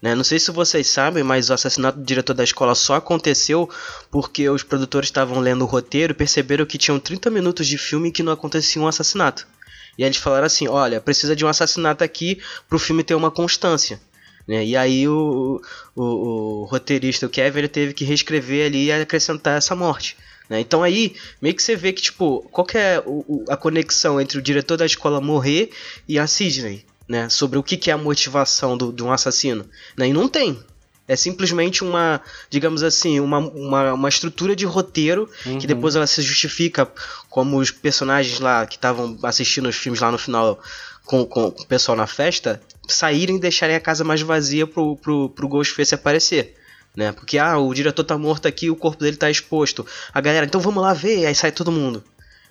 Né? Não sei se vocês sabem, mas o assassinato do diretor da escola só aconteceu porque os produtores estavam lendo o roteiro e perceberam que tinham 30 minutos de filme que não acontecia um assassinato. E eles falaram assim: olha, precisa de um assassinato aqui pro filme ter uma constância. Né? E aí o, o, o roteirista, o Kevin, ele teve que reescrever ali e acrescentar essa morte. né? Então aí, meio que você vê que, tipo, qual que é o- a conexão entre o diretor da escola morrer e a Sidney, né? Sobre o que, que é a motivação do, de um assassino. Né? E não tem. É simplesmente uma, digamos assim, uma, uma, uma estrutura de roteiro que depois ela se justifica como os personagens lá que estavam assistindo os filmes lá no final com, com o pessoal na festa saírem e deixarem a casa mais vazia pro, pro, pro Ghostface aparecer. Né? Porque, ah, o diretor tá morto aqui, o corpo dele tá exposto. A galera, então vamos lá ver, aí sai todo mundo.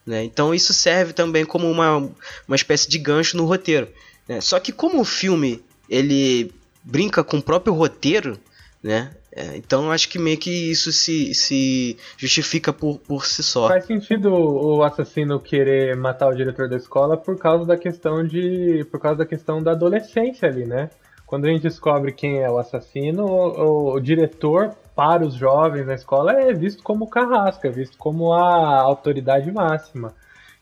Né? Então isso serve também como uma, uma espécie de gancho no roteiro. né? Só que como o filme ele brinca com o próprio roteiro, né? É, então eu acho que meio que isso se, se justifica por, por si só. Faz sentido o assassino querer matar o diretor da escola por causa da questão de. por causa da questão da adolescência ali, né? Quando a gente descobre quem é o assassino, o, o diretor para os jovens na escola é visto como carrasca, é visto como a autoridade máxima.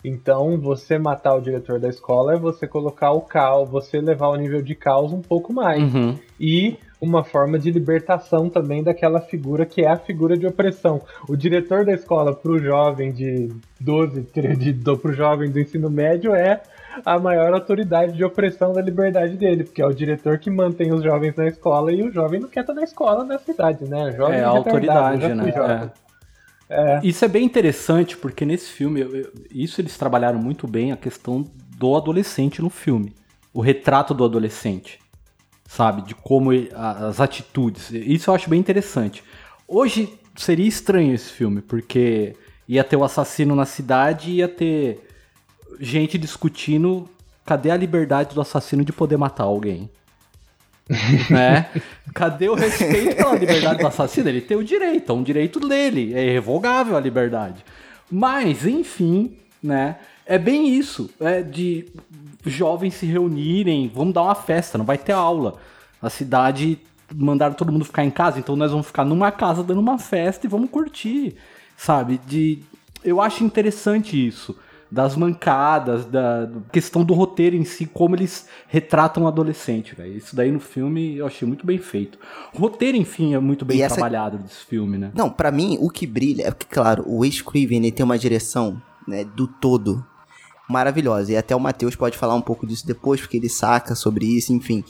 Então, você matar o diretor da escola é você colocar o caos, você levar o nível de caos um pouco mais. Uhum. E uma forma de libertação também daquela figura que é a figura de opressão. O diretor da escola pro jovem de 12, de, do, pro jovem do ensino médio é a maior autoridade de opressão da liberdade dele, porque é o diretor que mantém os jovens na escola e o jovem não quer estar na escola nessa idade, né? O jovem É a autoridade, né? jovem. É. Isso é bem interessante, porque nesse filme, eu- eu- isso eles trabalharam muito bem a questão do adolescente no filme. O retrato do adolescente. Sabe? De como ele- as atitudes. Isso eu acho bem interessante. Hoje seria estranho esse filme, porque ia ter o assassino na cidade e ia ter gente discutindo cadê a liberdade do assassino de poder matar alguém. né? Cadê o respeito pela liberdade do assassino? Ele tem o direito, é um direito dele, é irrevogável a liberdade. Mas, enfim, né? É bem isso, é de jovens se reunirem, vamos dar uma festa, não vai ter aula. A cidade mandaram todo mundo ficar em casa, então nós vamos ficar numa casa dando uma festa e vamos curtir, sabe? De eu acho interessante isso das mancadas, da questão do roteiro em si, como eles retratam o adolescente, velho. Isso daí no filme eu achei muito bem feito. O roteiro, enfim, é muito bem essa- trabalhado desse filme, né? Não, pra mim, o que brilha é porque, claro, o Wes Craven tem uma direção né, do todo maravilhosa. E até o Matheus pode falar um pouco disso depois, porque ele saca sobre isso, enfim.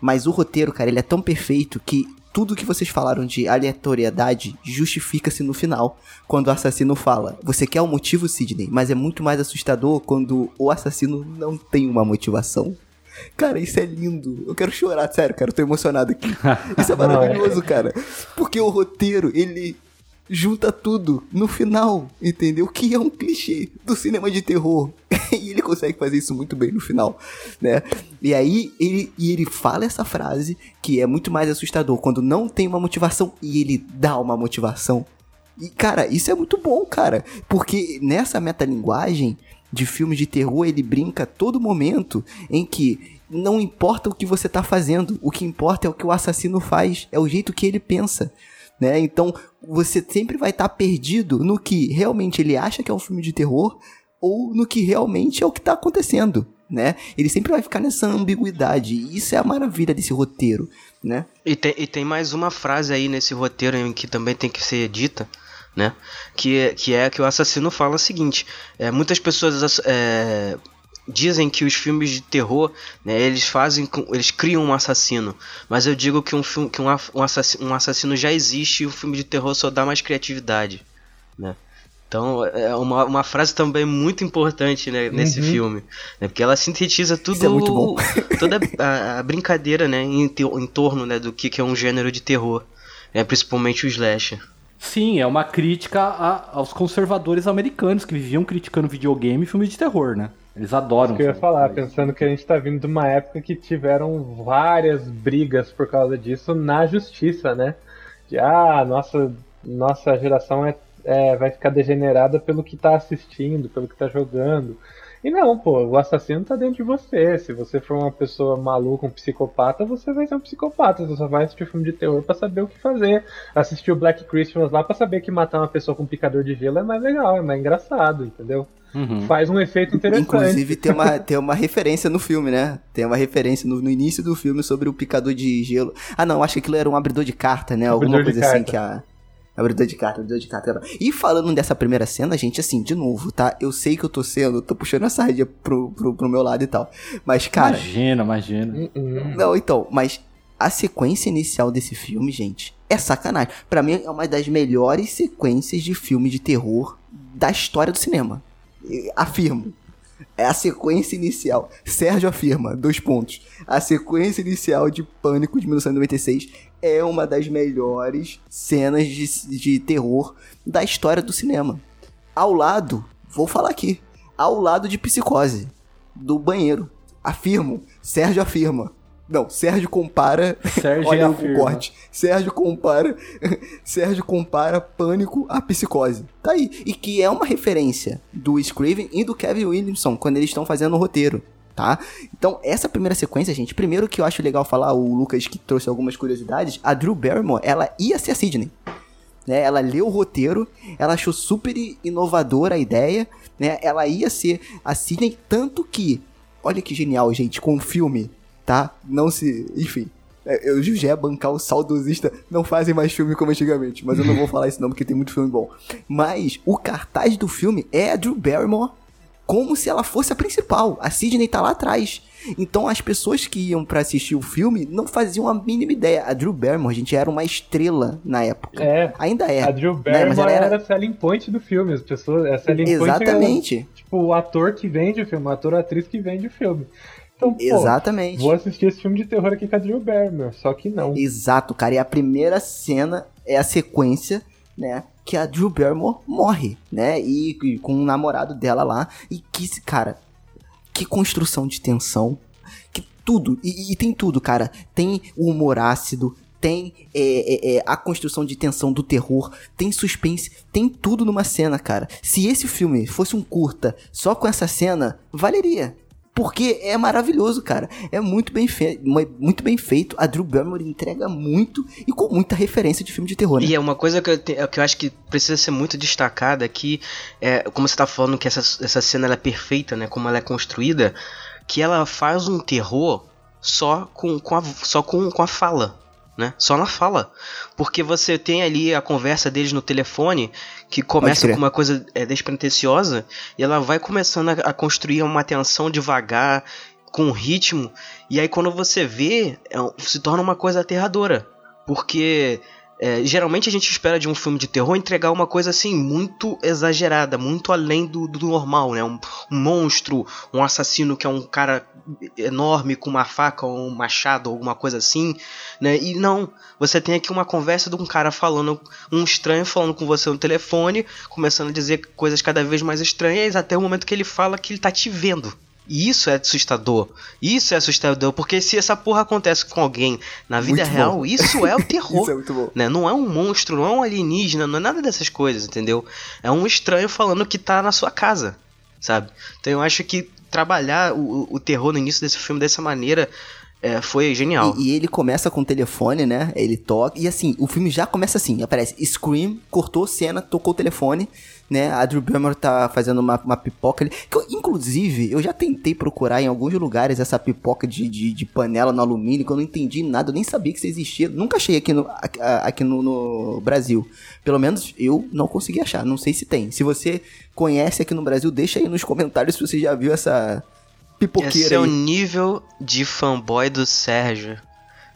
Mas o roteiro, cara, ele é tão perfeito que tudo que vocês falaram de aleatoriedade justifica-se no final, quando o assassino fala. Você quer um motivo, Sidney, mas é muito mais assustador quando o assassino não tem uma motivação. Cara, isso é lindo. Eu quero chorar, sério, cara. Eu tô emocionado aqui. Isso é maravilhoso, cara. Porque o roteiro, ele junta tudo no final, entendeu? Que é um clichê do cinema de terror. e ele consegue fazer isso muito bem no final, né? E aí ele, e ele fala essa frase que é muito mais assustador quando não tem uma motivação e ele dá uma motivação. E cara, isso é muito bom, cara, porque nessa metalinguagem de filmes de terror ele brinca todo momento em que não importa o que você tá fazendo, o que importa é o que o assassino faz, é o jeito que ele pensa né? Então você sempre vai estar perdido no que realmente ele acha que é um filme de terror ou no que realmente é o que tá acontecendo, né? Ele sempre vai ficar nessa ambiguidade. E isso é a maravilha desse roteiro, né? E tem, e tem mais uma frase aí nesse roteiro em que também tem que ser dita, né? Que, é- que é que o assassino fala o seguinte: é, muitas pessoas é, dizem que os filmes de terror, né, eles fazem, eles criam um assassino. Mas eu digo que um filme, que um, um, assassino, um assassino já existe e o filme de terror só dá mais criatividade, né? Então é uma, uma frase também muito importante né, nesse Uhum. filme, né, porque ela sintetiza tudo, é muito bom. toda a, a brincadeira, né, em, te- em torno, né, do que, que é um gênero de terror, né, principalmente o slasher. Sim, é uma crítica a- aos conservadores americanos que viviam criticando videogame e filme de terror, né? Eles adoram. Isso que eu ia falar, pensando que a gente tá vindo de uma época que tiveram várias brigas por causa disso na justiça, né? De ah, nossa, nossa geração é, é, vai ficar degenerada pelo que tá assistindo, pelo que tá jogando. E não, pô, o assassino tá dentro de você. Se você for uma pessoa maluca, um psicopata, você vai ser um psicopata. Você só vai assistir filme de terror pra saber o que fazer. Assistir o Black Christmas lá pra saber que matar uma pessoa com picador de gelo é mais legal, é mais engraçado, entendeu? Uhum. Faz um efeito interessante. Inclusive tem uma, tem uma referência no filme, né? Tem uma referência no, no início do filme sobre o picador de gelo. Ah, não, acho que aquilo era um abridor de carta, né? Alguma Abridor de coisa assim que a. Abridor de carta, abridor de carta. E falando dessa primeira cena, gente, assim, de novo, tá? Eu sei que eu tô sendo, tô puxando a sardinha pro, pro, pro meu lado e tal. Mas, cara, Imagina, imagina. Uhum. Não, então, mas a sequência inicial desse filme, gente, é sacanagem. Pra mim é uma das melhores sequências de filme de terror da história do cinema. Afirmo. É a sequência inicial. Sérgio afirma, dois pontos. A sequência inicial de Pânico de 1996 é uma das melhores cenas de, de terror da história do cinema. Ao lado, vou falar aqui, ao lado de Psicose, do banheiro. Afirmo, Sérgio afirma. Não, Sérgio compara. Sérgio Olha o corte. Sérgio compara. Sérgio compara pânico à psicose. Tá aí. E que é uma referência do Scriven e do Kevin Williamson quando eles estão fazendo o roteiro. Tá? Então, essa primeira sequência, gente, primeiro que eu acho legal falar, o Lucas que trouxe algumas curiosidades, a Drew Barrymore, ela ia ser a Sidney. Né? Ela leu o roteiro, ela achou super inovadora a ideia, né? Ela ia ser a Sidney, tanto que, olha que genial, gente, com o filme, tá? Não se. Enfim. É, Eu já ia bancar o saudosista, não fazem mais filme como antigamente. Mas eu não vou falar isso não, porque tem muito filme bom. Mas o cartaz do filme é a Drew Barrymore como se ela fosse a principal. A Sidney tá lá atrás. Então as pessoas que iam pra assistir o filme não faziam a mínima ideia. A Drew Barrymore, gente, era uma estrela na época. É. Ainda é. A Drew né? Barrymore ela era... era... a selling point do filme. As pessoas, a selling point Exatamente. é tipo o ator que vende o filme, o ator ou atriz que vende o filme. Então, pô, Exatamente. vou assistir esse filme de terror aqui com a Drew Barrymore, só que não. Exato, cara. E a primeira cena é a sequência, né? Que a Drew Barrymore morre, né? E, e com o namorado dela lá. E que, cara, que construção de tensão. Que tudo. E, e tem tudo, cara. Tem o humor ácido. Tem é, é, é, a construção de tensão do terror, tem suspense, tem tudo numa cena, cara. Se esse filme fosse um curta só com essa cena, valeria. Porque é maravilhoso, cara. É muito bem, fe muito bem feito. A Drew Barrymore entrega muito e com muita referência de filme de terror. Né? E é uma coisa que eu, que eu acho que precisa ser muito destacada que, é, como você tá falando que essa, essa cena ela é perfeita, né? Como ela é construída, que ela faz um terror só com, com, a, só com, com a fala. Né? Só na fala. Porque você tem ali a conversa deles no telefone, que começa com uma coisa é, despretensiosa, e ela vai começando a, a, construir uma tensão devagar, com ritmo, e aí quando você vê, é, se torna uma coisa aterradora. Porque é, geralmente a gente espera de um filme de terror entregar uma coisa assim muito exagerada, muito além do, do normal, né? Um, um, monstro, um assassino que é um cara enorme com uma faca ou um machado alguma coisa assim, né? E não, você tem aqui uma conversa de um cara falando, um estranho falando com você no telefone, começando a dizer coisas cada vez mais estranhas até o momento que ele fala que ele tá te vendo. E isso é assustador. Isso é assustador, porque se essa porra acontece com alguém na vida muito real, bom. isso é o terror. isso é muito bom. Né? Não é um monstro, não é um alienígena, não é nada dessas coisas, entendeu? É um estranho falando que tá na sua casa, sabe? Então eu acho que trabalhar o, o terror no início desse filme dessa maneira é, foi genial. E, e, ele começa com o telefone, né? Ele toca. E assim, o filme já começa assim: aparece Scream, cortou cena, tocou o telefone, né? A Drew Barrymore tá fazendo uma, uma pipoca ali. Que eu, inclusive, eu já tentei procurar em alguns lugares essa pipoca de, de, de, panela no alumínio, que eu não entendi nada, eu nem sabia que isso existia. Nunca achei aqui no, aqui no, no Brasil. Pelo menos eu não consegui achar. Não sei se tem. Se você conhece aqui no Brasil, deixa aí nos comentários se você já viu essa pipoqueira Esse é o nível de fanboy do Sérgio.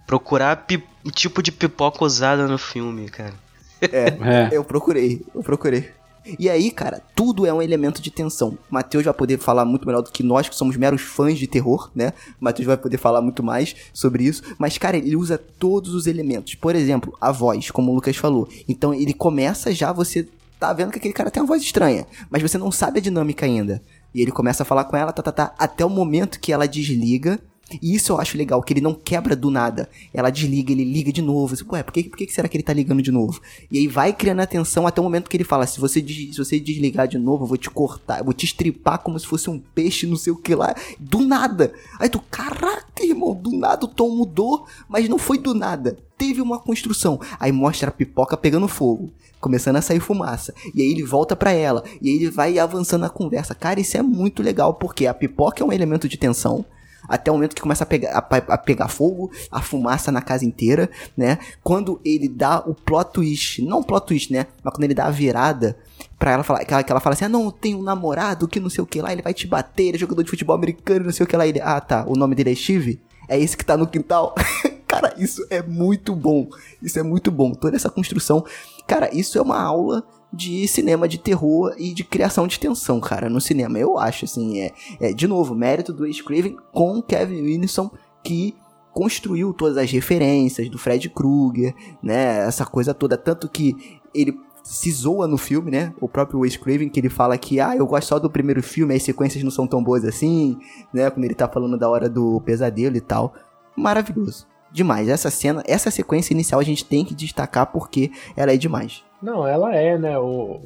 Procurar o tipo de pipoca usada no filme, cara. É, É. eu procurei, eu procurei. E aí, cara, tudo é um elemento de tensão. Matheus vai poder falar muito melhor do que nós, que somos meros fãs de terror, né? Matheus vai poder falar muito mais sobre isso. Mas, cara, ele usa todos os elementos. Por exemplo, a voz, como o Lucas falou. Então, ele começa já, você tá vendo que aquele cara tem uma voz estranha, mas você não sabe a dinâmica ainda. E ele começa a falar com ela, tá, tá, tá, até o momento que ela desliga. E isso eu acho legal, que ele não quebra do nada. Ela desliga, ele liga de novo. Você, Ué, por que, por que será que ele tá ligando de novo? E aí vai criando atenção até o momento que ele fala: se você, se você desligar de novo, eu vou te cortar, eu vou te estripar como se fosse um peixe, não sei o que lá. Do nada. Aí tu, caraca, irmão, do nada o tom mudou, mas não foi do nada. Teve uma construção. Aí mostra a pipoca pegando fogo. Começando a sair fumaça. E aí ele volta pra ela. E aí ele vai avançando na conversa. Cara, isso é muito legal, porque a pipoca é um elemento de tensão até o momento que começa a pegar, a, a pegar fogo, a fumaça na casa inteira, né? Quando ele dá o plot twist, não plot twist, né? Mas quando ele dá a virada pra ela falar, que ela, que ela fala assim: ah, não, tem um namorado que não sei o que lá, ele vai te bater, ele é jogador de futebol americano, não sei o que lá. Ele, ah, tá, o nome dele é Steve? É esse que tá no quintal? Cara, isso é muito bom. Isso é muito bom. Toda essa construção. Cara, isso é uma aula de cinema de terror e de criação de tensão, cara, no cinema. Eu acho, assim, é, é de novo, mérito do Wes Craven com Kevin Williamson, que construiu todas as referências do Fred Krueger, né, essa coisa toda, tanto que ele se zoa no filme, né, o próprio Wes Craven, que ele fala que, ah, eu gosto só do primeiro filme, as sequências não são tão boas assim, né, quando ele tá falando da hora do pesadelo e tal. Maravilhoso. Demais. Essa cena, essa sequência inicial a gente tem que destacar porque ela é demais. Não, ela é, né? O,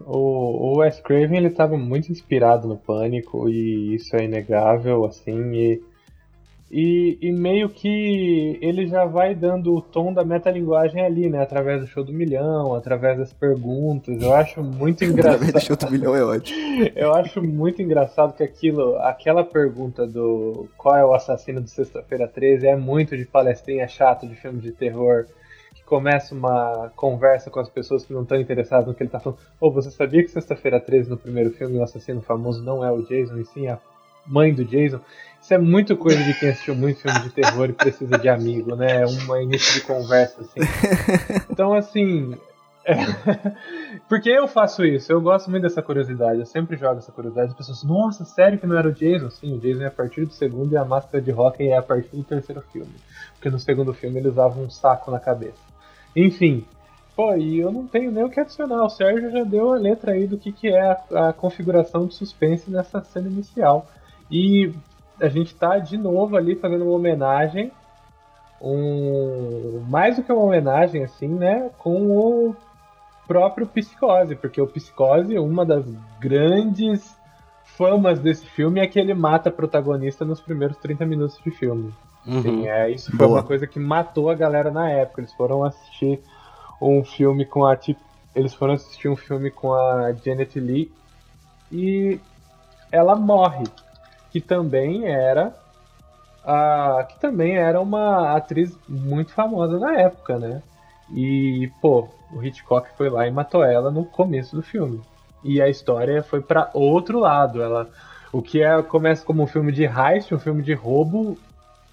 o, o Wes Craven ele estava muito inspirado no Pânico e isso é inegável, assim. E E, e meio que ele já vai dando o tom da metalinguagem ali, né? Através do show do milhão, através das perguntas. Eu acho muito engraçado. Através do show do milhão é ótimo. Eu acho muito engraçado que aquilo, aquela pergunta do qual é o assassino de Sexta-feira 13 é muito de palestrinha chato de filme de terror. Começa uma conversa com as pessoas que não estão interessadas no que ele está falando. Ou oh, você sabia que Sexta-feira 13 no primeiro filme o assassino famoso não é o Jason, e sim a mãe do Jason? Isso é muito coisa de quem assistiu muito filme de terror e precisa de amigo, né? Uma início de conversa, assim. Então, assim. É... Porque eu faço isso, eu gosto muito dessa curiosidade, eu sempre jogo essa curiosidade. As pessoas, nossa, sério que não era o Jason? Sim, o Jason é a partir do segundo e a máscara de rock é a partir do terceiro filme. Porque no segundo filme ele usava um saco na cabeça. Enfim, pô, e eu não tenho nem o que adicionar. O Sérgio já deu a letra aí do que, que é a, a configuração de suspense nessa cena inicial. E a gente tá de novo ali fazendo uma homenagem, um mais do que uma homenagem assim, né, com o próprio Psicose, porque o Psicose, uma das grandes famas desse filme é que ele mata a protagonista nos primeiros 30 minutos de filme. Uhum. Sim, é, isso foi Boa. uma coisa que matou a galera na época. Eles foram assistir um filme com a eles foram assistir um filme com a Janet Lee e ela morre que também era a, que também era uma atriz muito famosa na época, né? E, pô, o Hitchcock foi lá e matou ela no começo do filme. E a história foi para outro lado. Ela, o que é começa como um filme de heist, um filme de roubo,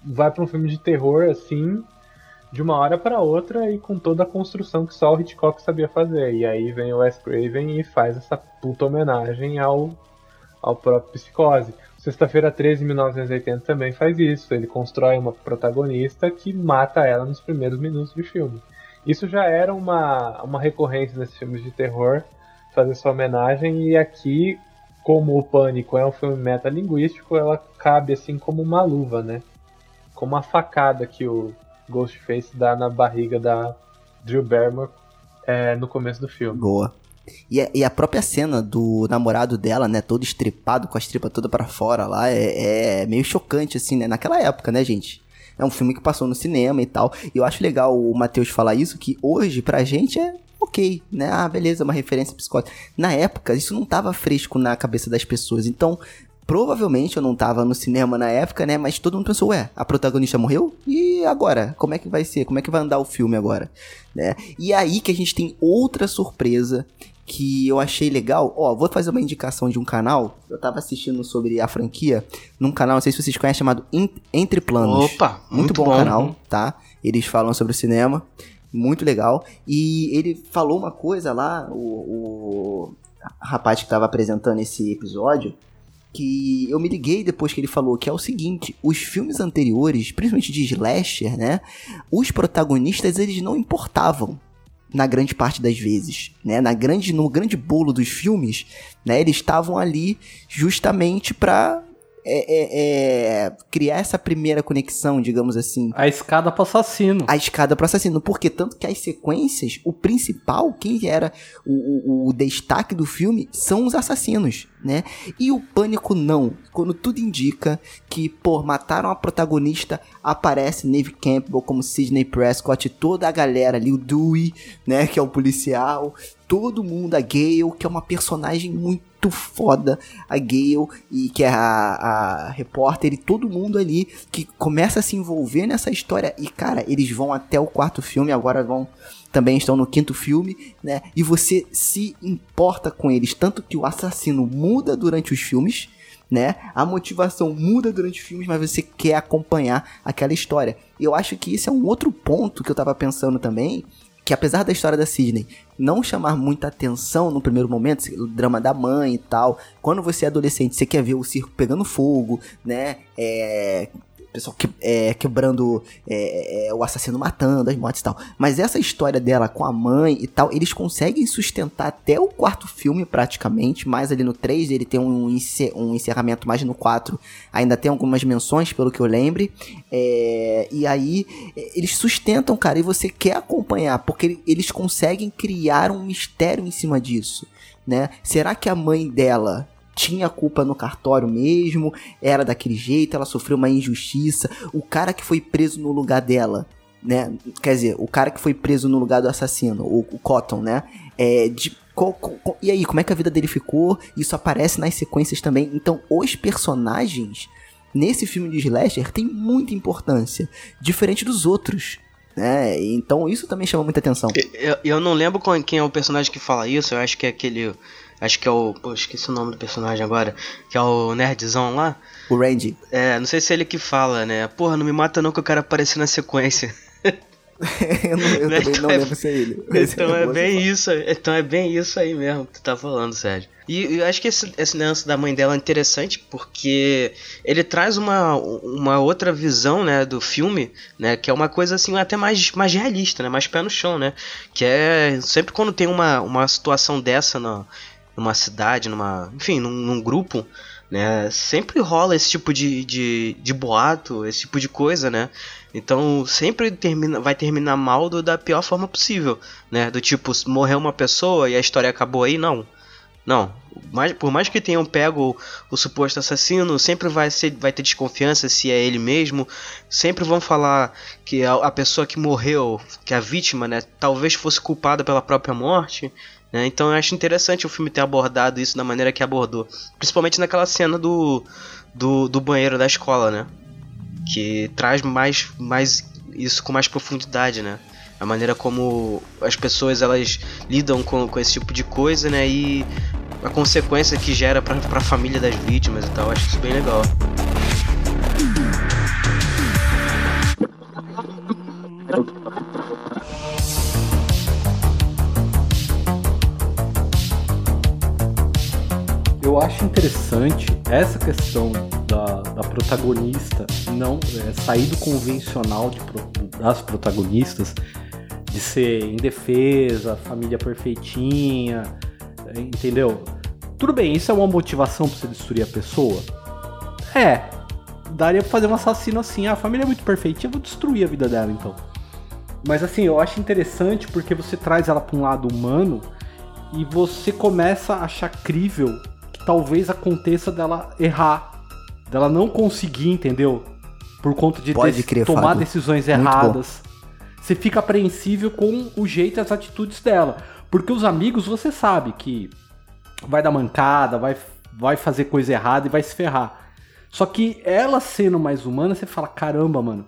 vai para um filme de terror assim, de uma hora para outra e com toda a construção que só o Hitchcock sabia fazer. E aí vem o Wes Craven e faz essa puta homenagem ao ao próprio Psicose. Sexta-feira 13, 1980 também faz isso. Ele constrói uma protagonista que mata ela nos primeiros minutos do filme. Isso já era uma, uma recorrência nesses filmes de terror, fazer essa homenagem, e aqui, como o Pânico é um filme metalinguístico, ela cabe assim como uma luva, né? Como uma facada que o Ghostface dá na barriga da Drew Barrymore é, no começo do filme. Boa. E a, e a, própria cena do namorado dela, né, todo estripado, com a estripa toda para fora lá, é, é, meio chocante, assim, né, naquela época, né, gente? É um filme que passou no cinema e tal. E eu acho legal o Matheus falar isso, que hoje, pra gente, é ok, né? Ah, beleza, uma referência psicótica. Na época, isso não tava fresco na cabeça das pessoas. Então, provavelmente eu não tava no cinema na época, né? Mas todo mundo pensou, ué, a protagonista morreu? E agora? Como é que vai ser? Como é que vai andar o filme agora? Né? E aí que a gente tem outra surpresa que eu achei legal. Ó, vou fazer uma indicação de um canal. Eu tava assistindo sobre a franquia num canal, não sei se vocês conhecem, chamado Entre Planos. Opa, muito, muito bom, bom canal, tá? Eles falam sobre o cinema, muito legal. E ele falou uma coisa lá, o, o rapaz que tava apresentando esse episódio, que eu me liguei depois que ele falou que é o seguinte, os filmes anteriores, principalmente de slasher, né, os protagonistas eles não importavam na grande parte das vezes, né? Na grande, no grande bolo dos filmes, né? Eles estavam ali justamente para é, é, é, criar essa primeira conexão, digamos assim. A escada pro assassino. A escada pro assassino. Porque tanto que as sequências, o principal, quem era o, o, o destaque do filme, são os assassinos, né? E o pânico não. Quando tudo indica que, pô, mataram a protagonista, aparece Neve Campbell como Sidney Prescott, toda a galera ali, o Dewey, né, que é o policial, todo mundo, a Gale, que é uma personagem muito muito foda a Gale e que é a, a repórter e todo mundo ali que começa a se envolver nessa história e cara, eles vão até o quarto filme, agora vão também estão no quinto filme, né? E você se importa com eles, tanto que o assassino muda durante os filmes, né? A motivação muda durante os filmes, mas você quer acompanhar aquela história. E eu acho que esse é um outro ponto que eu tava pensando também, que apesar da história da Sidney não chamar muita atenção no primeiro momento, o drama da mãe e tal, quando você é adolescente, você quer ver o circo pegando fogo, né? É, pessoal que, é, quebrando é, é, o assassino matando as mortes e tal. Mas essa história dela com a mãe e tal, eles conseguem sustentar até o quarto filme praticamente, mais ali no 3, ele tem um, encer um encerramento mais no 4, ainda tem algumas menções, pelo que eu lembre. É, e aí eles sustentam, cara, e você quer acompanhar, porque eles conseguem criar um mistério em cima disso. Né? Será que a mãe dela tinha culpa no cartório mesmo, era daquele jeito, ela sofreu uma injustiça. O cara que foi preso no lugar dela, né? Quer dizer, o cara que foi preso no lugar do assassino, o, o Cotton, né? É, de, co, co, e aí, como é que a vida dele ficou? Isso aparece nas sequências também. Então, os personagens nesse filme de slasher tem muita importância, diferente dos outros. Né? Então isso também chama muita atenção. Eu, eu não lembro quem é o personagem que fala isso, eu acho que é aquele. Acho que é o. Pô, esqueci o nome do personagem agora. Que é o nerdzão lá. O Randy. É, não sei se é ele que fala, né? Porra, não me mata não que eu quero aparecer na sequência. eu, não, eu também Então não é- lembro se é ele. Então é Boa bem isso, então é bem isso aí mesmo que tu tá falando, Sérgio. E eu acho que esse, esse lance da mãe dela é interessante porque ele traz uma, uma outra visão, né, do filme, né, que é uma coisa assim até mais, mais realista, né, mais pé no chão, né, que é sempre quando tem uma, uma situação dessa na, numa cidade, numa, enfim, num, num grupo, né, sempre rola esse tipo de, de, de boato, esse tipo de coisa, né, então sempre termina, vai terminar mal do, da pior forma possível, né? Do tipo, morreu uma pessoa e a história acabou aí, não. Não. Mais, por mais que tenham pego o, o suposto assassino, sempre vai, ser, vai ter desconfiança se é ele mesmo. Sempre vão falar que a, a pessoa que morreu, que a vítima, né, talvez fosse culpada pela própria morte. Né? Então eu acho interessante o filme ter abordado isso da maneira que abordou. Principalmente naquela cena do, do, do banheiro da escola, né? que traz mais, mais isso com mais profundidade, né? A maneira como as pessoas elas lidam com, com esse tipo de coisa, né? E a consequência que gera pra, pra família das vítimas e tal. Acho isso bem legal. Eu acho interessante essa questão da, da protagonista não é, sair do convencional de das protagonistas de ser indefesa, família perfeitinha, é, entendeu? Tudo bem, isso é uma motivação pra você destruir a pessoa? É. Daria pra fazer um assassino assim, ah, a família é muito perfeitinha, vou destruir a vida dela então. Mas assim, eu acho interessante porque você traz ela pra um lado humano e você começa a achar crível talvez aconteça dela errar, dela não conseguir, entendeu? Por conta de Pode crer, tomar Fábio. decisões Muito erradas. Você fica apreensível com o jeito e as atitudes dela. Porque os amigos, você sabe que vai dar mancada, vai, vai fazer coisa errada e vai se ferrar. Só que ela sendo mais humana, você fala, caramba, mano,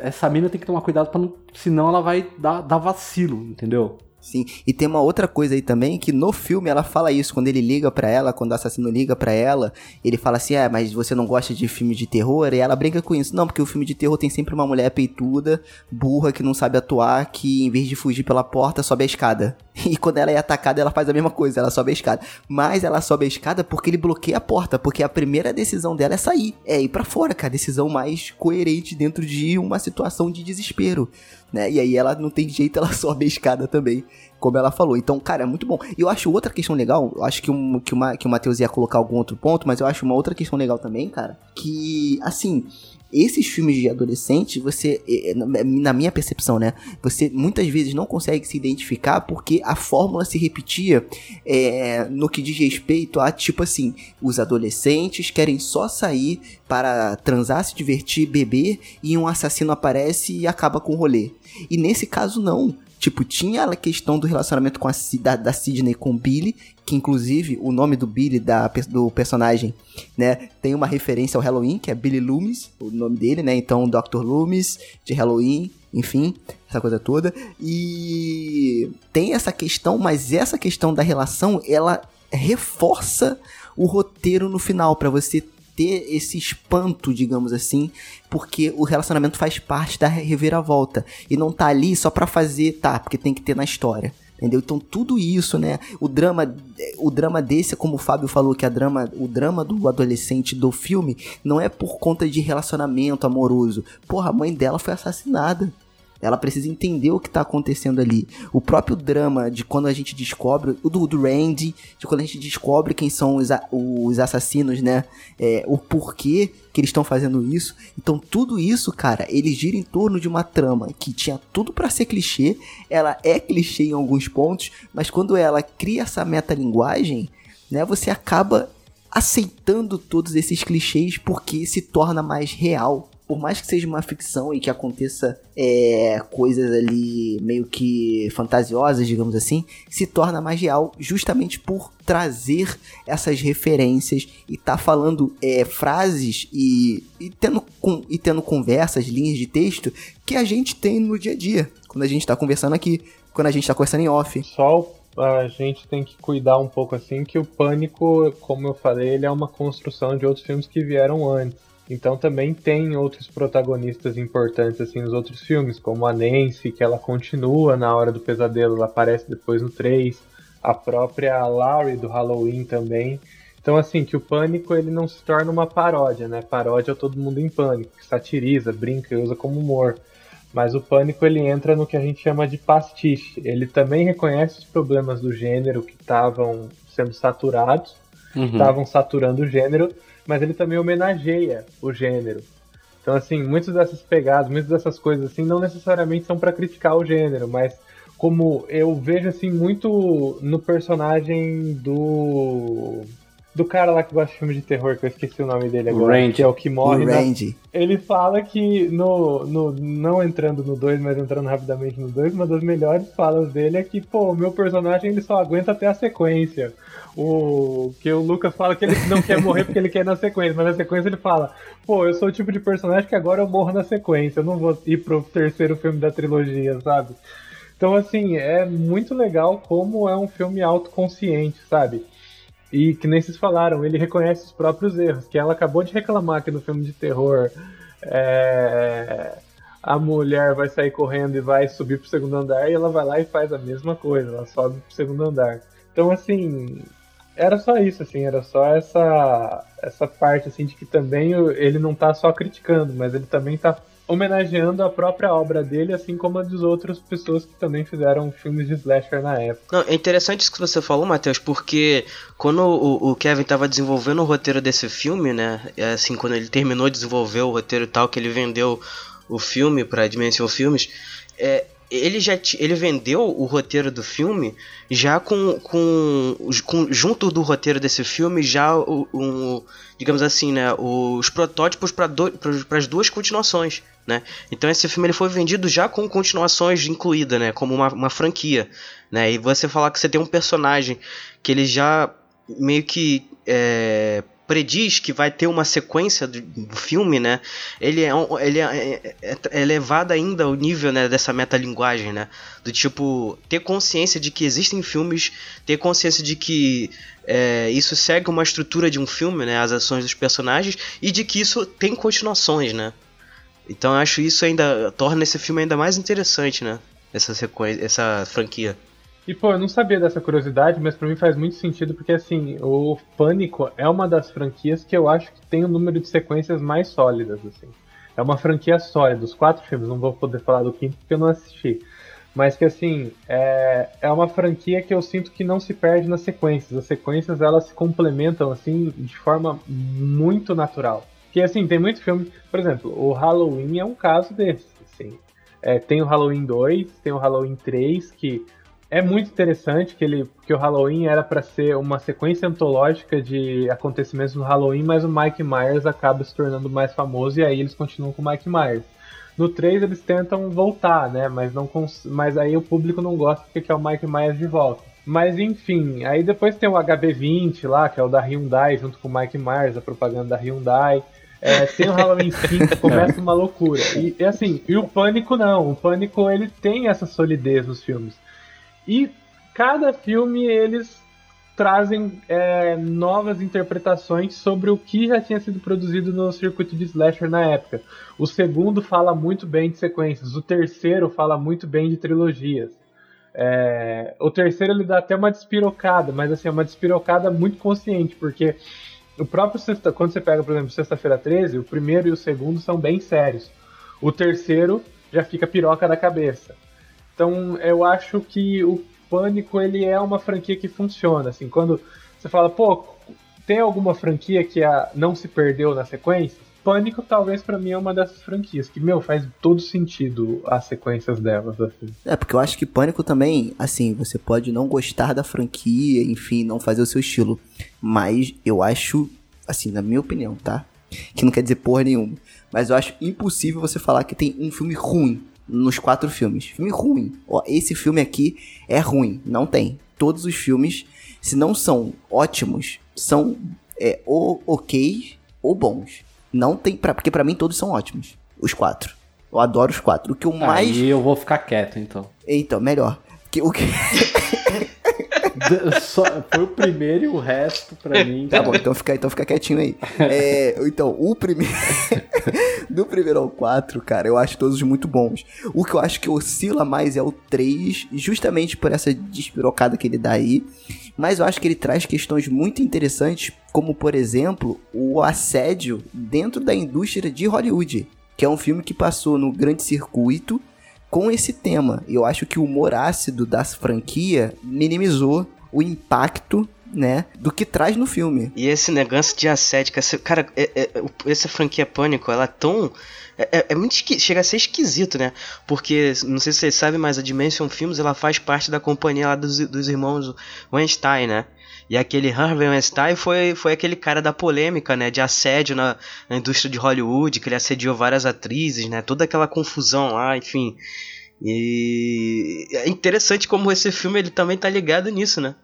essa mina tem que tomar cuidado para não. Senão ela vai dar, dar vacilo, entendeu? Sim, e tem uma outra coisa aí também, que no filme ela fala isso, quando ele liga pra ela, quando o assassino liga pra ela, ele fala assim, ah, mas você não gosta de filme de terror? E ela brinca com isso, não, porque o filme de terror tem sempre uma mulher peituda, burra, que não sabe atuar, que em vez de fugir pela porta, sobe a escada. E quando ela é atacada, ela faz a mesma coisa, ela sobe a escada. Mas ela sobe a escada porque ele bloqueia a porta, porque a primeira decisão dela é sair, é ir pra fora, cara, a decisão mais coerente dentro de uma situação de desespero, né? E aí ela não tem jeito, ela sobe a escada também como ela falou. Então, cara, é muito bom. E eu acho outra questão legal, eu acho que, um, que, uma, que o Matheus ia colocar algum outro ponto, mas eu acho uma outra questão legal também, cara, que, assim, esses filmes de adolescente, você, eh, na na minha percepção, né, você muitas vezes não consegue se identificar porque a fórmula se repetia eh, no que diz respeito a, tipo assim, os adolescentes querem só sair para transar, se divertir, beber, e um assassino aparece e acaba com o rolê. E nesse caso, não. Tipo, tinha a questão do relacionamento com a, da, da Sidney com o Billy, que inclusive o nome do Billy, da, do personagem, né, tem uma referência ao Halloween, que é Billy Loomis, o nome dele, né, então Dr. Loomis, de Halloween, enfim, essa coisa toda. E tem essa questão, mas essa questão da relação, ela reforça o roteiro no final, pra você ter esse espanto, digamos assim, porque o relacionamento faz parte da reviravolta e não tá ali só pra fazer, tá, porque tem que ter na história. Entendeu? Então tudo isso, né? O drama, o drama desse, como o Fábio falou, que a drama, o drama do adolescente do filme não é por conta de relacionamento amoroso. Porra, a mãe dela foi assassinada. Ela precisa entender o que tá acontecendo ali. O próprio drama de quando a gente descobre, o do, do Randy, de quando a gente descobre quem são os, os assassinos, né? É, o porquê que eles estão fazendo isso. Então tudo isso, cara, ele gira em torno de uma trama que tinha tudo pra ser clichê. Ela é clichê em alguns pontos, mas quando ela cria essa metalinguagem, né? Você acaba aceitando todos esses clichês porque se torna mais real. Por mais que seja uma ficção e que aconteça é, coisas ali meio que fantasiosas, digamos assim, se torna mais real justamente por trazer essas referências e tá falando é, frases e, e, tendo, com, e tendo conversas, linhas de texto que a gente tem no dia a dia, quando a gente tá conversando aqui, quando a gente tá conversando em off. Só a gente tem que cuidar um pouco assim que o Pânico, como eu falei, ele é uma construção de outros filmes que vieram antes. Então também tem outros protagonistas importantes assim nos outros filmes, como a Nancy, que ela continua na hora do pesadelo, ela aparece depois no 3, a própria Laurie do Halloween também. Então assim, que o pânico ele não se torna uma paródia, né? Paródia é todo mundo em pânico, que satiriza, brinca e usa como humor. Mas o pânico ele entra no que a gente chama de pastiche. Ele também reconhece os problemas do gênero que estavam sendo saturados, estavam uhum. saturando o gênero, mas ele também homenageia o gênero. Então, assim, muitas dessas pegadas, muitas dessas coisas, assim, não necessariamente são para criticar o gênero, mas como eu vejo, assim, muito no personagem do. Do cara lá que gosta de filme de terror, que eu esqueci o nome dele agora, Randy. que é o que morre. O né? Randy. Ele fala que, no, no, não entrando no 2, mas entrando rapidamente no 2, uma das melhores falas dele é que, pô, o meu personagem ele só aguenta até a sequência o que o Lucas fala que ele não quer morrer porque ele quer ir na sequência, mas na sequência ele fala: pô, eu sou o tipo de personagem que agora eu morro na sequência, eu não vou ir pro terceiro filme da trilogia, sabe? Então, assim, é muito legal como é um filme autoconsciente, sabe? E que nem vocês falaram, ele reconhece os próprios erros, que ela acabou de reclamar que no filme de terror é, a mulher vai sair correndo e vai subir pro segundo andar e ela vai lá e faz a mesma coisa, ela sobe pro segundo andar. Então, assim, era só isso, assim, era só essa essa parte assim de que também ele não tá só criticando, mas ele também tá homenageando a própria obra dele, assim como a das outras pessoas que também fizeram filmes de slasher na época. Não, é interessante isso que você falou, Matheus, porque quando o, o Kevin estava desenvolvendo o roteiro desse filme, né, é assim, quando ele terminou de desenvolver o roteiro e tal, que ele vendeu o filme para Dimension Filmes, é, ele já ele vendeu o roteiro do filme já com, com, com junto do roteiro desse filme já o, digamos assim né os protótipos para as duas continuações né? Então esse filme ele foi vendido já com continuações incluída né como uma, uma franquia né? E você falar que você tem um personagem que ele já meio que é, prediz que vai ter uma sequência do, filme, né? Ele é, ele é, é, é, é elevado ainda ao nível né, dessa metalinguagem, né? Do tipo, ter consciência de que existem filmes, ter consciência de que é, isso segue uma estrutura de um filme, né? As ações dos personagens, e de que isso tem continuações, né? Então eu acho isso ainda torna esse filme ainda mais interessante, né? Essa sequência, essa franquia. E pô, eu não sabia dessa curiosidade, mas para mim faz muito sentido porque assim, o Pânico é uma das franquias que eu acho que tem o um número de sequências mais sólidas assim. É uma franquia sólida, os quatro filmes, não vou poder falar do quinto porque eu não assisti. Mas que assim, é, é uma franquia que eu sinto que não se perde nas sequências. As sequências elas se complementam assim de forma muito natural. Que assim, tem muito filme, por exemplo, o Halloween é um caso desse, assim. É, tem o Halloween 2, tem o Halloween 3, que é muito interessante que ele que o Halloween era para ser uma sequência antológica de acontecimentos no Halloween, mas o Mike Myers acaba se tornando mais famoso e aí eles continuam com o Mike Myers. No 3 eles tentam voltar, né? Mas não mas aí o público não gosta porque quer o Mike Myers de volta. Mas enfim, aí depois tem o HB20 lá, que é o da Hyundai, junto com o Mike Myers, a propaganda da Hyundai. É, tem o Halloween 5, começa uma loucura. E, e assim, e o Pânico não. O Pânico ele tem essa solidez nos filmes. E cada filme eles trazem é, novas interpretações sobre o que já tinha sido produzido no circuito de slasher na época. O segundo fala muito bem de sequências, o terceiro fala muito bem de trilogias. É, o terceiro ele dá até uma despirocada, mas assim, é uma despirocada muito consciente, porque o próprio sexta, quando você pega, por exemplo, Sexta-feira 13, o primeiro e o segundo são bem sérios. O terceiro já fica piroca da cabeça. Então eu acho que o Pânico ele é uma franquia que funciona. Assim, quando você fala, pô, tem alguma franquia que a, não se perdeu na sequência? Pânico talvez pra mim é uma dessas franquias que, meu, faz todo sentido as sequências delas, assim. É, porque eu acho que Pânico também, assim, você pode não gostar da franquia, enfim, não fazer o seu estilo. Mas eu acho, assim, na minha opinião, tá? Que não quer dizer porra nenhuma. Mas eu acho impossível você falar que tem um filme ruim nos quatro filmes. Filme ruim. Ó, esse filme aqui é ruim. Não tem. Todos os filmes, se não são ótimos, são é, ou ok ou bons. Não tem. Pra, porque pra mim todos são ótimos. Os quatro. Eu adoro os quatro. O que eu mais. Aí eu vou ficar quieto, então. Então, melhor. Que, o que... Só, foi o primeiro e o resto, pra mim. Tá bom, então fica, então fica quietinho aí. É, então, o primeiro. Do primeiro ao 4, cara, eu acho todos muito bons. O que eu acho que oscila mais é o 3, justamente por essa despirocada que ele dá aí. Mas eu acho que ele traz questões muito interessantes, como por exemplo, o assédio dentro da indústria de Hollywood, que é um filme que passou no grande circuito com esse tema. Eu acho que o humor ácido da franquia minimizou o impacto, né, do que traz no filme. E esse negócio de assédio, cara, é- é- essa franquia Pânico, ela é tão. É, é- é muito chega a ser esquisito, né? Porque, não sei se vocês sabem, mas a Dimension Films ela faz parte da companhia lá dos, dos irmãos Weinstein, né? E aquele Harvey Weinstein foi, foi aquele cara da polêmica, né? De assédio na, na indústria de Hollywood, que ele assediou várias atrizes, né? Toda aquela confusão lá, enfim. E é interessante como esse filme ele também tá ligado nisso, né?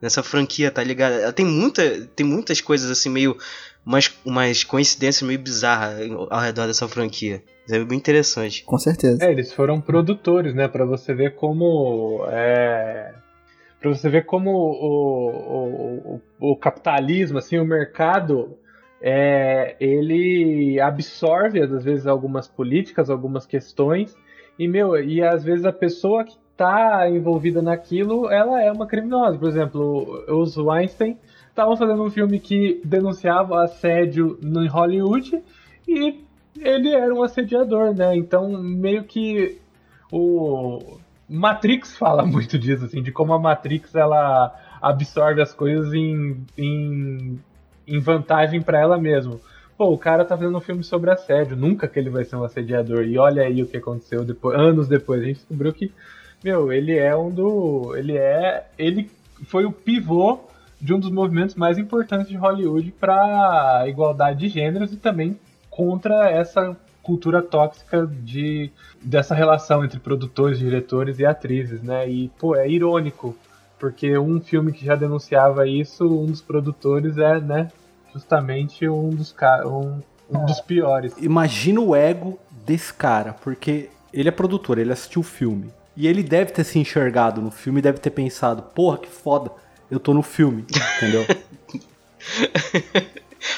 Nessa franquia, tá ligado? Ela tem, muita, tem muitas coisas assim, meio. Umas, umas coincidências meio bizarras ao redor dessa franquia. Isso é bem interessante. Com certeza. É, eles foram produtores, né? Pra você ver como. É... Pra você ver como o, o, o, o capitalismo, assim, o mercado, é, ele absorve, às vezes, algumas políticas, algumas questões, e, meu, e às vezes a pessoa que tá envolvida naquilo, ela é uma criminosa. Por exemplo, os Weinstein estavam fazendo um filme que denunciava assédio no Hollywood e ele era um assediador, né? Então, meio que o Matrix fala muito disso, assim, de como a Matrix ela absorve as coisas em, em, em vantagem para ela mesma. Pô, o cara tá fazendo um filme sobre assédio, nunca que ele vai ser um assediador. E olha aí o que aconteceu depois, anos depois, a gente descobriu que, meu, ele é um do, ele é, ele foi o pivô de um dos movimentos mais importantes de Hollywood para igualdade de gêneros e também contra essa cultura tóxica de dessa relação entre produtores, diretores e atrizes, né? E pô, é irônico, porque um filme que já denunciava isso, um dos produtores é, né, justamente um dos um, um dos piores. Imagina o ego desse cara, porque ele é produtor, ele assistiu o filme. E ele deve ter se enxergado no filme e deve ter pensado, porra, que foda, eu tô no filme, entendeu?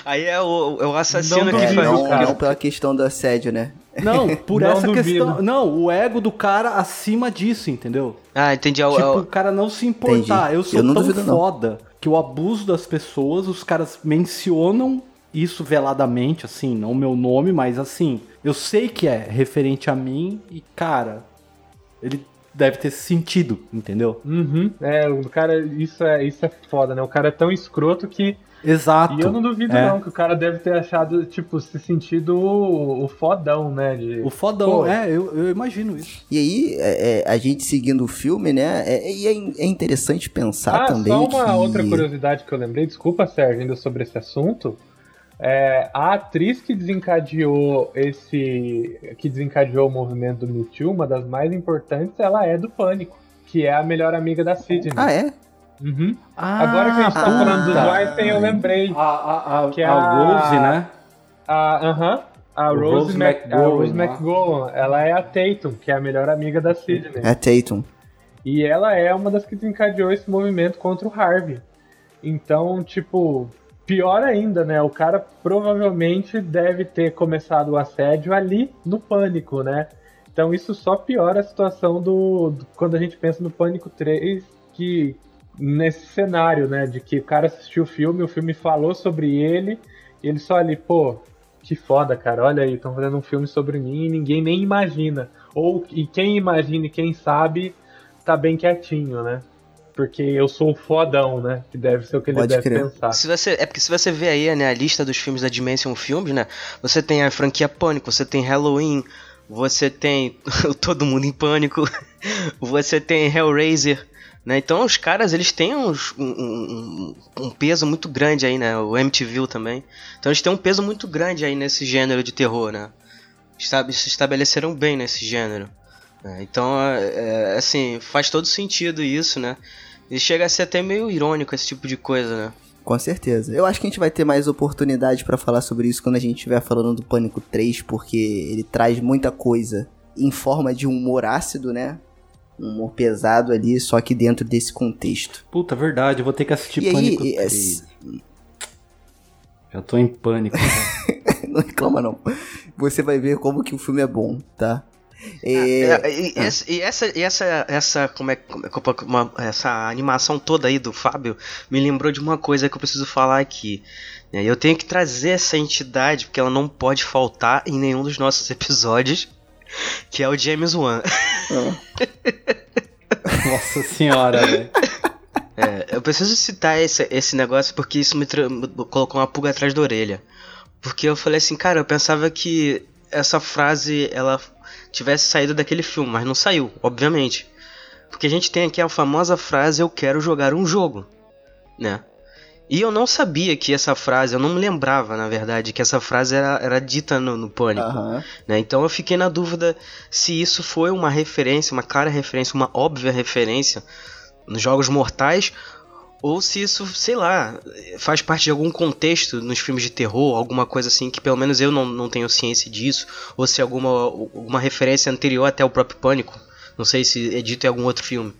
Aí é o, é o assassino Não que É, duvido, faz. não, cara. não pela questão do assédio, né? Não, por Não essa duvido. questão. Não, o ego do cara acima disso, entendeu? Ah, entendi. É o- é Tipo, o- o cara não se importar. Entendi. Eu sou Eu não tão duvido, não. foda que o abuso das pessoas, os caras mencionam isso veladamente, assim, não o meu nome, mas assim, eu sei que é referente a mim e, cara, ele deve ter sentido, entendeu? Uhum. É, o cara, isso é, isso é foda, né? O cara é tão escroto que Exato. E eu não duvido, É. não, que o cara deve ter achado, tipo, se sentido o, o fodão, né? De... O fodão, Pô. é, eu, eu imagino isso. E aí, é, é, a gente seguindo o filme, né? É, e é, é interessante pensar Ah, também só uma que... outra curiosidade que eu lembrei, desculpa, Sérgio, ainda sobre esse assunto. É, a atriz que desencadeou esse. que desencadeou o movimento do Me Too, uma das mais importantes, ela é do Pânico, que é a melhor amiga da Sidney. Ah, é? Uhum. Agora que a gente tá ah, falando dos tá. Weinstein, eu lembrei. A, a, a, Que a a- Rose, né? A, aham, a O Rose, Rose Mac, a McGowan, Rose lá. McGowan, ela é a Tatum, que é a melhor amiga da Sidney. É Tatum. E ela é uma das que desencadeou esse movimento contra o Harvey. Então, tipo, pior ainda, né? O cara provavelmente deve ter começado o assédio ali no pânico, né? Então isso só piora a situação do, do- quando a gente pensa no Pânico 3, que nesse cenário, né, de que o cara assistiu o filme, o filme falou sobre ele, e ele só ali, pô, que foda, cara, olha aí, estão fazendo um filme sobre mim e ninguém nem imagina. Ou e quem imagina e quem sabe tá bem quietinho, né? porque eu sou o fodão, né? Que deve ser o que ele Pode deve crer. pensar. Se você, é porque se você vê aí né, a lista dos filmes da Dimension Films, né? Você tem a franquia Pânico, você tem Halloween, você tem o Todo Mundo em Pânico, você tem Hellraiser, né? Então os caras, eles têm uns- um, um- um peso muito grande aí, né? O MTV também. Então eles têm um peso muito grande aí nesse gênero de terror, né? Esta- Se estabeleceram bem nesse gênero. né? Então, é, é, assim, faz todo sentido isso, né? E chega a ser até meio irônico esse tipo de coisa, né? Com certeza. Eu acho que a gente vai ter mais oportunidade pra falar sobre isso quando a gente estiver falando do Pânico 3, porque ele traz muita coisa em forma de um humor ácido, né? Um humor pesado ali, só que dentro desse contexto. Puta, verdade, eu vou ter que assistir E aí, Pânico e- 3. Já tô em pânico. não reclama não. Você vai ver como que o filme é bom, tá? É, É, e, essa, e essa, e essa, essa, como é, como é uma- essa animação toda aí do Fábio me lembrou de uma coisa que eu preciso falar aqui. Eu tenho que trazer essa entidade, porque ela não pode faltar em nenhum dos nossos episódios, que é o James Wan. Nossa senhora, velho. É, eu preciso citar esse, esse negócio porque isso me, me colocou uma pulga atrás da orelha. Porque eu falei assim, cara, eu pensava que essa frase ela tivesse saído daquele filme, mas não saiu, obviamente. Porque a gente tem aqui a famosa frase eu quero jogar um jogo, né? E eu não sabia que essa frase, eu não me lembrava, na verdade, que essa frase era, era dita no, no Pânico. aham. né? Então eu fiquei na dúvida se isso foi uma referência, uma clara referência, uma óbvia referência nos Jogos Mortais, ou se isso, sei lá, faz parte de algum contexto nos filmes de terror, alguma coisa assim que pelo menos eu não, não tenho ciência disso, ou se alguma, alguma referência anterior até o próprio Pânico. Não sei se é dito em algum outro filme.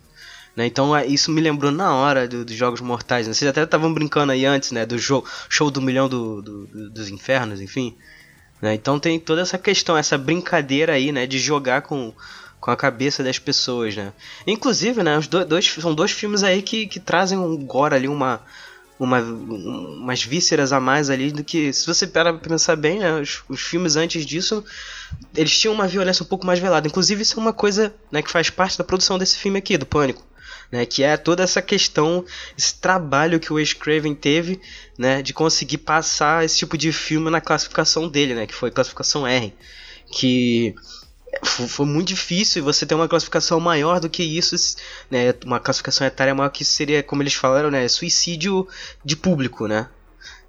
Né? Então é, isso me lembrou na hora do- dos Jogos Mortais. Né? Vocês até estavam brincando aí antes, né? Do show, show do milhão do- do- do- dos infernos, enfim. né? Então tem toda essa questão, essa brincadeira aí, né? De jogar com, com a cabeça das pessoas, né? Inclusive, né? Os do- dois, são dois filmes aí que, que trazem um gore ali, uma, uma, um- umas vísceras a mais ali do que... Se você parar pra pensar bem, né? Os, os filmes antes disso, eles tinham uma violência um pouco mais velada. Inclusive, isso é uma coisa né, que faz parte da produção desse filme aqui, do Pânico. Né, que é toda essa questão, esse trabalho que o Wes Craven teve, né, de conseguir passar esse tipo de filme na classificação dele, né, que foi classificação R, que fo- foi muito difícil você ter uma classificação maior do que isso, né, uma classificação etária maior que seria, como eles falaram, né, suicídio de público, né.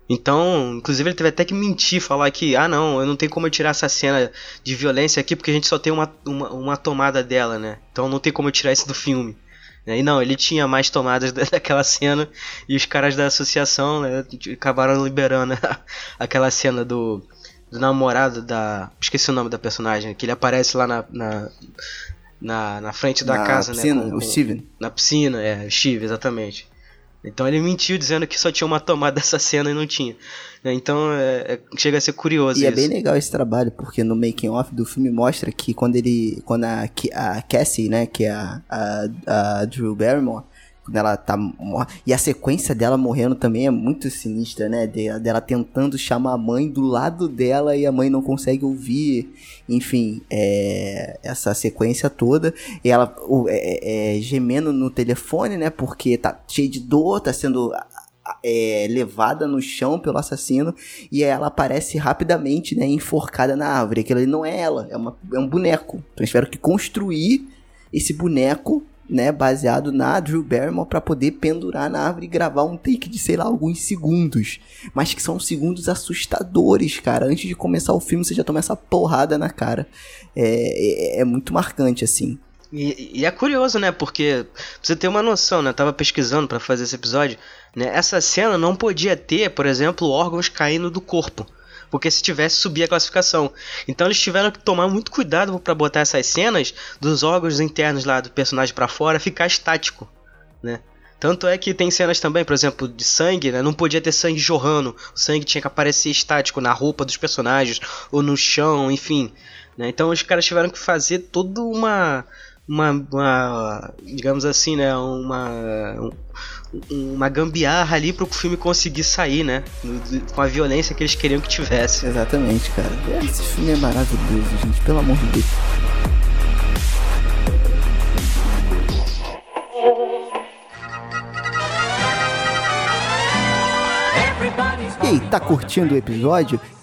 Então, inclusive ele teve até que mentir, falar que, ah não, eu não tenho como eu tirar essa cena de violência aqui porque a gente só tem uma, uma, uma tomada dela, né? Então não tem como eu tirar isso do filme. Né? E não, ele tinha mais tomadas da- daquela cena e os caras da associação né, acabaram liberando aquela cena do, do namorado da. Esqueci o nome da personagem, que ele aparece lá na. na, na, na frente da Na casa, piscina, né? o Steven. Na piscina, é, o Steve, exatamente. Então ele mentiu dizendo que só tinha uma tomada dessa cena e não tinha. né? Então é, é- chega a ser curioso E é isso. bem legal esse trabalho, porque no making off do filme mostra que quando ele. Quando a, a Cassie, né, que é a, a, a Drew Barrymore, ela tá. E a sequência dela morrendo também é muito sinistra, né? de- Dela tentando chamar a mãe do lado dela e a mãe não consegue ouvir. Enfim, é, essa sequência toda. E ela é- é- é gemendo no telefone, né? Porque tá cheio de dor, tá sendo. é, levada no chão pelo assassino e ela aparece rapidamente, né, enforcada na árvore. Aquilo ali não é ela, é, uma, é um boneco. Então tiveram que construir esse boneco, né, baseado na Drew Barrymore para poder pendurar na árvore e gravar um take de, sei lá, alguns segundos. Mas que são segundos assustadores, cara. Antes de começar o filme, você já toma essa porrada na cara. É, é, é muito marcante, assim. E, e é curioso, né? Porque pra você ter uma noção, né? Eu tava pesquisando pra fazer esse episódio, né? Essa cena não podia ter, por exemplo, órgãos caindo do corpo. Porque se tivesse, subia a classificação. Então eles tiveram que tomar muito cuidado pra botar essas cenas dos órgãos internos lá do personagem pra fora ficar estático, né? Tanto é que tem cenas também, por exemplo, de sangue, né? Não podia ter sangue jorrando. O sangue tinha que aparecer estático na roupa dos personagens ou no chão, enfim. né? Então os caras tiveram que fazer toda uma, uma, uma, digamos assim, né, uma um- uma gambiarra ali para o filme conseguir sair, né? Com a violência que eles queriam que tivesse. Exatamente, cara. Esse filme é maravilhoso, gente, pelo amor de Deus. E aí, tá curtindo o episódio?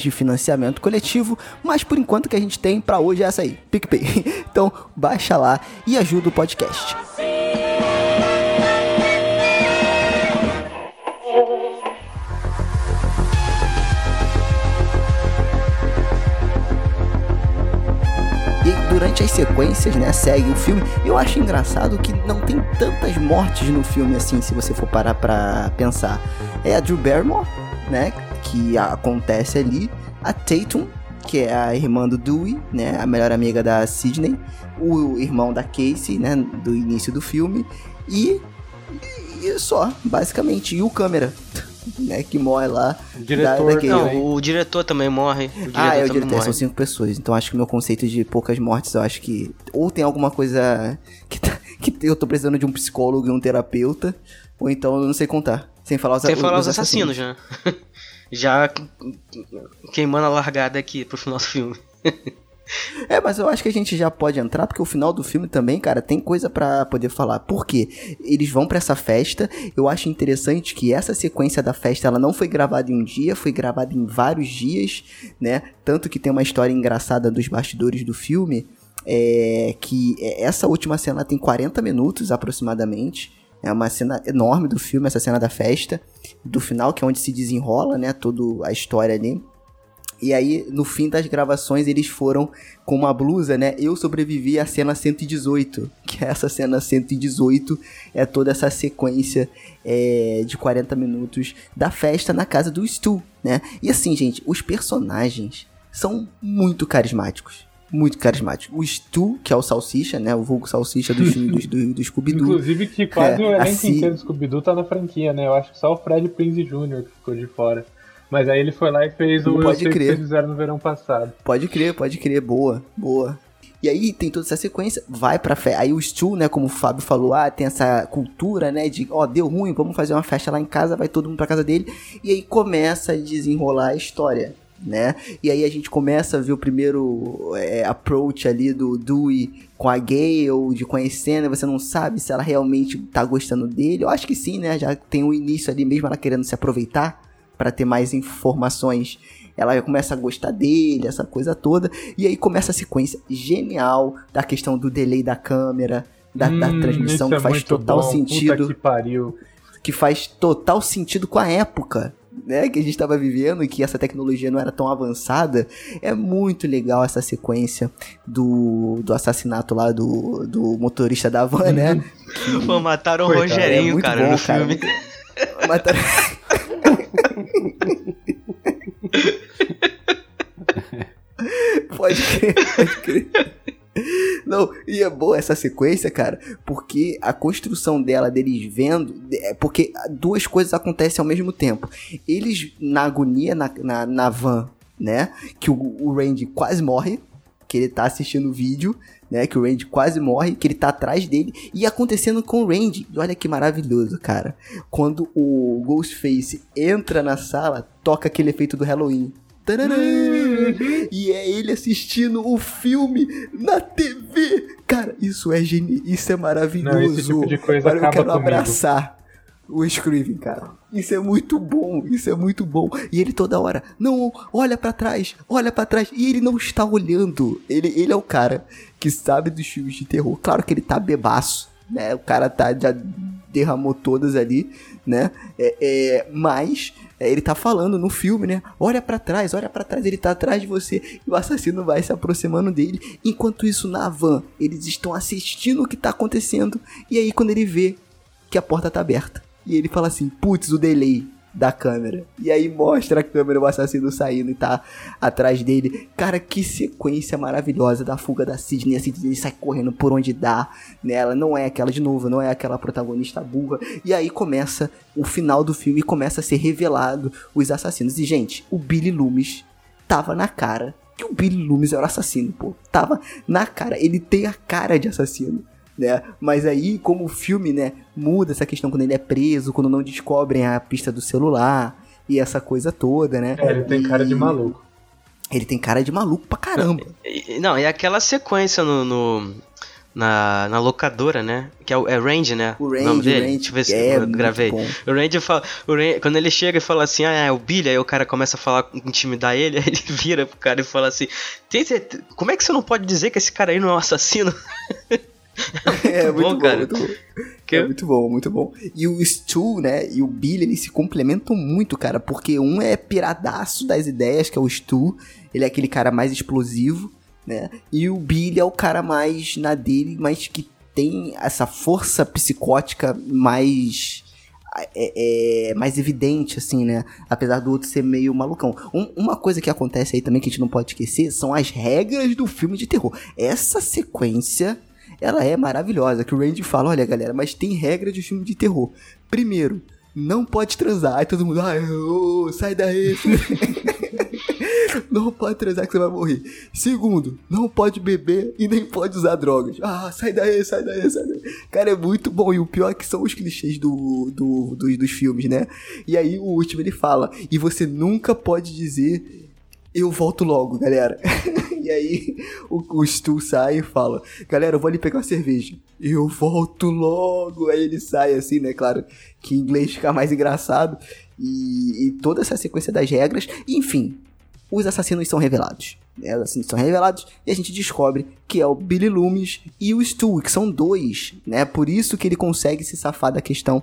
de financiamento coletivo, mas por enquanto que a gente tem para hoje é essa aí, PicPay. Então, baixa lá e ajuda o podcast. Durante as sequências, né, segue o filme. Eu acho engraçado que não tem tantas mortes no filme assim, se você for parar pra pensar. É a Drew Barrymore, né, que acontece ali. A Tatum, que é a irmã do Dewey, né, a melhor amiga da Sidney. O irmão da Casey, né, do início do filme. E, e só, basicamente. E o câmera. Né, que morre lá. diretor da, Não, o diretor também morre. O diretor ah, é o diretor, morre. são cinco pessoas. Então acho que o meu conceito de poucas mortes, eu acho que. Ou tem alguma coisa que, tá- que eu tô precisando de um psicólogo e um terapeuta, ou então eu não sei contar. Sem falar os, Sem falar os assassinos, já. já queimando a largada aqui pro do filme. É, mas eu acho que a gente já pode entrar, porque o final do filme também, cara, tem coisa pra poder falar. Por quê? Eles vão pra essa festa. Eu acho interessante que essa sequência da festa, ela não foi gravada em um dia, foi gravada em vários dias, né? Tanto que tem uma história engraçada dos bastidores do filme, é que essa última cena tem 40 minutos aproximadamente. É uma cena enorme do filme, essa cena da festa, do final, que é onde se desenrola, né, toda a história ali. E aí, no fim das gravações, eles foram com uma blusa, né? Eu sobrevivi à cena 118, que é essa cena 118, é toda essa sequência é, de 40 minutos da festa na casa do Stu, né? E assim, gente, os personagens são muito carismáticos. Muito carismáticos. O Stu, que é o Salsicha, né? O vulgo Salsicha do filme do, do, do Scooby-Doo. Inclusive que quase É, o elenco assim- inteiro do Scooby-Doo tá na franquia, né? Eu acho que só o Fred Prinze Jr. que ficou de fora. Mas aí ele foi lá e fez o Pode o que crer. vocês fizeram no verão passado. Pode crer, pode crer, boa, boa. E aí tem toda essa sequência, vai pra festa. Aí o Stu, né, como o Fábio falou, ah, tem essa cultura, né, de, ó, deu ruim, vamos fazer uma festa lá em casa, vai todo mundo pra casa dele. E aí começa a desenrolar a história, né? E aí a gente começa a ver o primeiro é, approach ali do Dewey com a Gale, de conhecendo, e você não sabe se ela realmente tá gostando dele. Eu acho que sim, né? Já tem um início ali mesmo, ela querendo se aproveitar para ter mais informações. Ela começa a gostar dele, essa coisa toda. E aí começa a sequência genial da questão do delay da câmera, da, da Hum, transmissão, isso que é faz total bom. Puta sentido. que pariu. Que faz total sentido com a época. Né, que a gente estava vivendo e que essa tecnologia não era tão avançada, é muito legal essa sequência do, do assassinato lá do, do motorista da van, né? Pô, mataram o Rogerinho, é muito cara, bom, no cara. filme. Mataram- pode crer, pode crer. Não, e é boa essa sequência, cara, porque a construção dela, deles vendo, é porque duas coisas acontecem ao mesmo tempo. Eles, na agonia, na, na, na van, né, que o, o Randy quase morre, que ele tá assistindo o vídeo, né, que o Randy quase morre, que ele tá atrás dele, e acontecendo com o Randy. Olha que maravilhoso, cara. Quando o Ghostface entra na sala, toca aquele efeito do Halloween. Tararã! E é ele assistindo o filme na TV. Cara, isso é geni... isso é maravilhoso. Não, esse tipo de coisa Agora eu quero comigo. abraçar o Scriven, cara. Isso é muito bom, isso é muito bom. E ele toda hora, não, olha pra trás, olha pra trás. E ele não está olhando. Ele, ele é o cara que sabe dos filmes de terror. Claro que ele tá bebaço, né? O cara tá, já derramou todas ali, né? É, é, mas ele tá falando no filme, né? Olha pra trás, olha pra trás, ele tá atrás de você. E o assassino vai se aproximando dele. Enquanto isso, na van, eles estão assistindo o que tá acontecendo. E aí, quando ele vê que a porta tá aberta. E ele fala assim, putz, o delay. Da câmera. E aí mostra a câmera, o assassino saindo e tá atrás dele. Cara, que sequência maravilhosa da fuga da Sidney. A Sidney sai correndo por onde dá. Né? Ela não é aquela de novo, não é aquela protagonista burra. E aí começa o final do filme começa a ser revelado os assassinos. E, gente, o Billy Loomis tava na cara que o Billy Loomis era o assassino, pô. Tava na cara. Ele tem a cara de assassino né? Mas aí, como o filme, né, muda essa questão quando ele é preso, quando não descobrem a pista do celular e essa coisa toda, né? É, ele tem E- cara de maluco. Ele tem cara de maluco pra caramba. Não, e aquela sequência no. no- na, na locadora, né? Que é o é Range, né? O Range, nome dele. o Range, Deixa eu ver se é eu gravei. O Range fala. O Range- quando ele chega e fala assim, ah, é o Billy, aí o cara começa a falar, intimidar ele, aí ele vira pro cara e fala assim: "Tem certeza- como é que você não pode dizer que esse cara aí não é um assassino? É Muito bom, bom, cara. muito bom. Que- É muito bom, muito bom. E o Stu, né, e o Billy, eles se complementam muito, cara, porque um é piradaço das ideias, que é o Stu, ele é aquele cara mais explosivo, né, e o Billy é o cara mais na dele, mas que tem essa força psicótica mais... É, é, mais evidente, assim, né? Apesar do outro ser meio malucão. Um- uma coisa que acontece aí também que a gente não pode esquecer são as regras do filme de terror. Essa sequência ela é maravilhosa. Que o Randy fala: olha, galera, mas tem regra de filme de terror. Primeiro, não pode transar. Aí todo mundo, ai, ô, sai daí. não pode transar que você vai morrer. Segundo, não pode beber e nem pode usar drogas. Ah, sai daí, sai daí, sai daí. Cara, é muito bom. E o pior é que são os clichês do, do, dos- dos filmes, né? E aí o último ele fala: e você nunca pode dizer. Eu volto logo, galera. e aí o, o Stu sai e fala: Galera, eu vou ali pegar uma cerveja. Eu volto logo. Aí ele sai assim, né? Claro que em inglês fica mais engraçado. E, e toda essa sequência das regras. Enfim, os assassinos são revelados. Os assassinos são revelados e a gente descobre que é o Billy Loomis e o Stu, que são dois, né? Por isso que ele consegue se safar da questão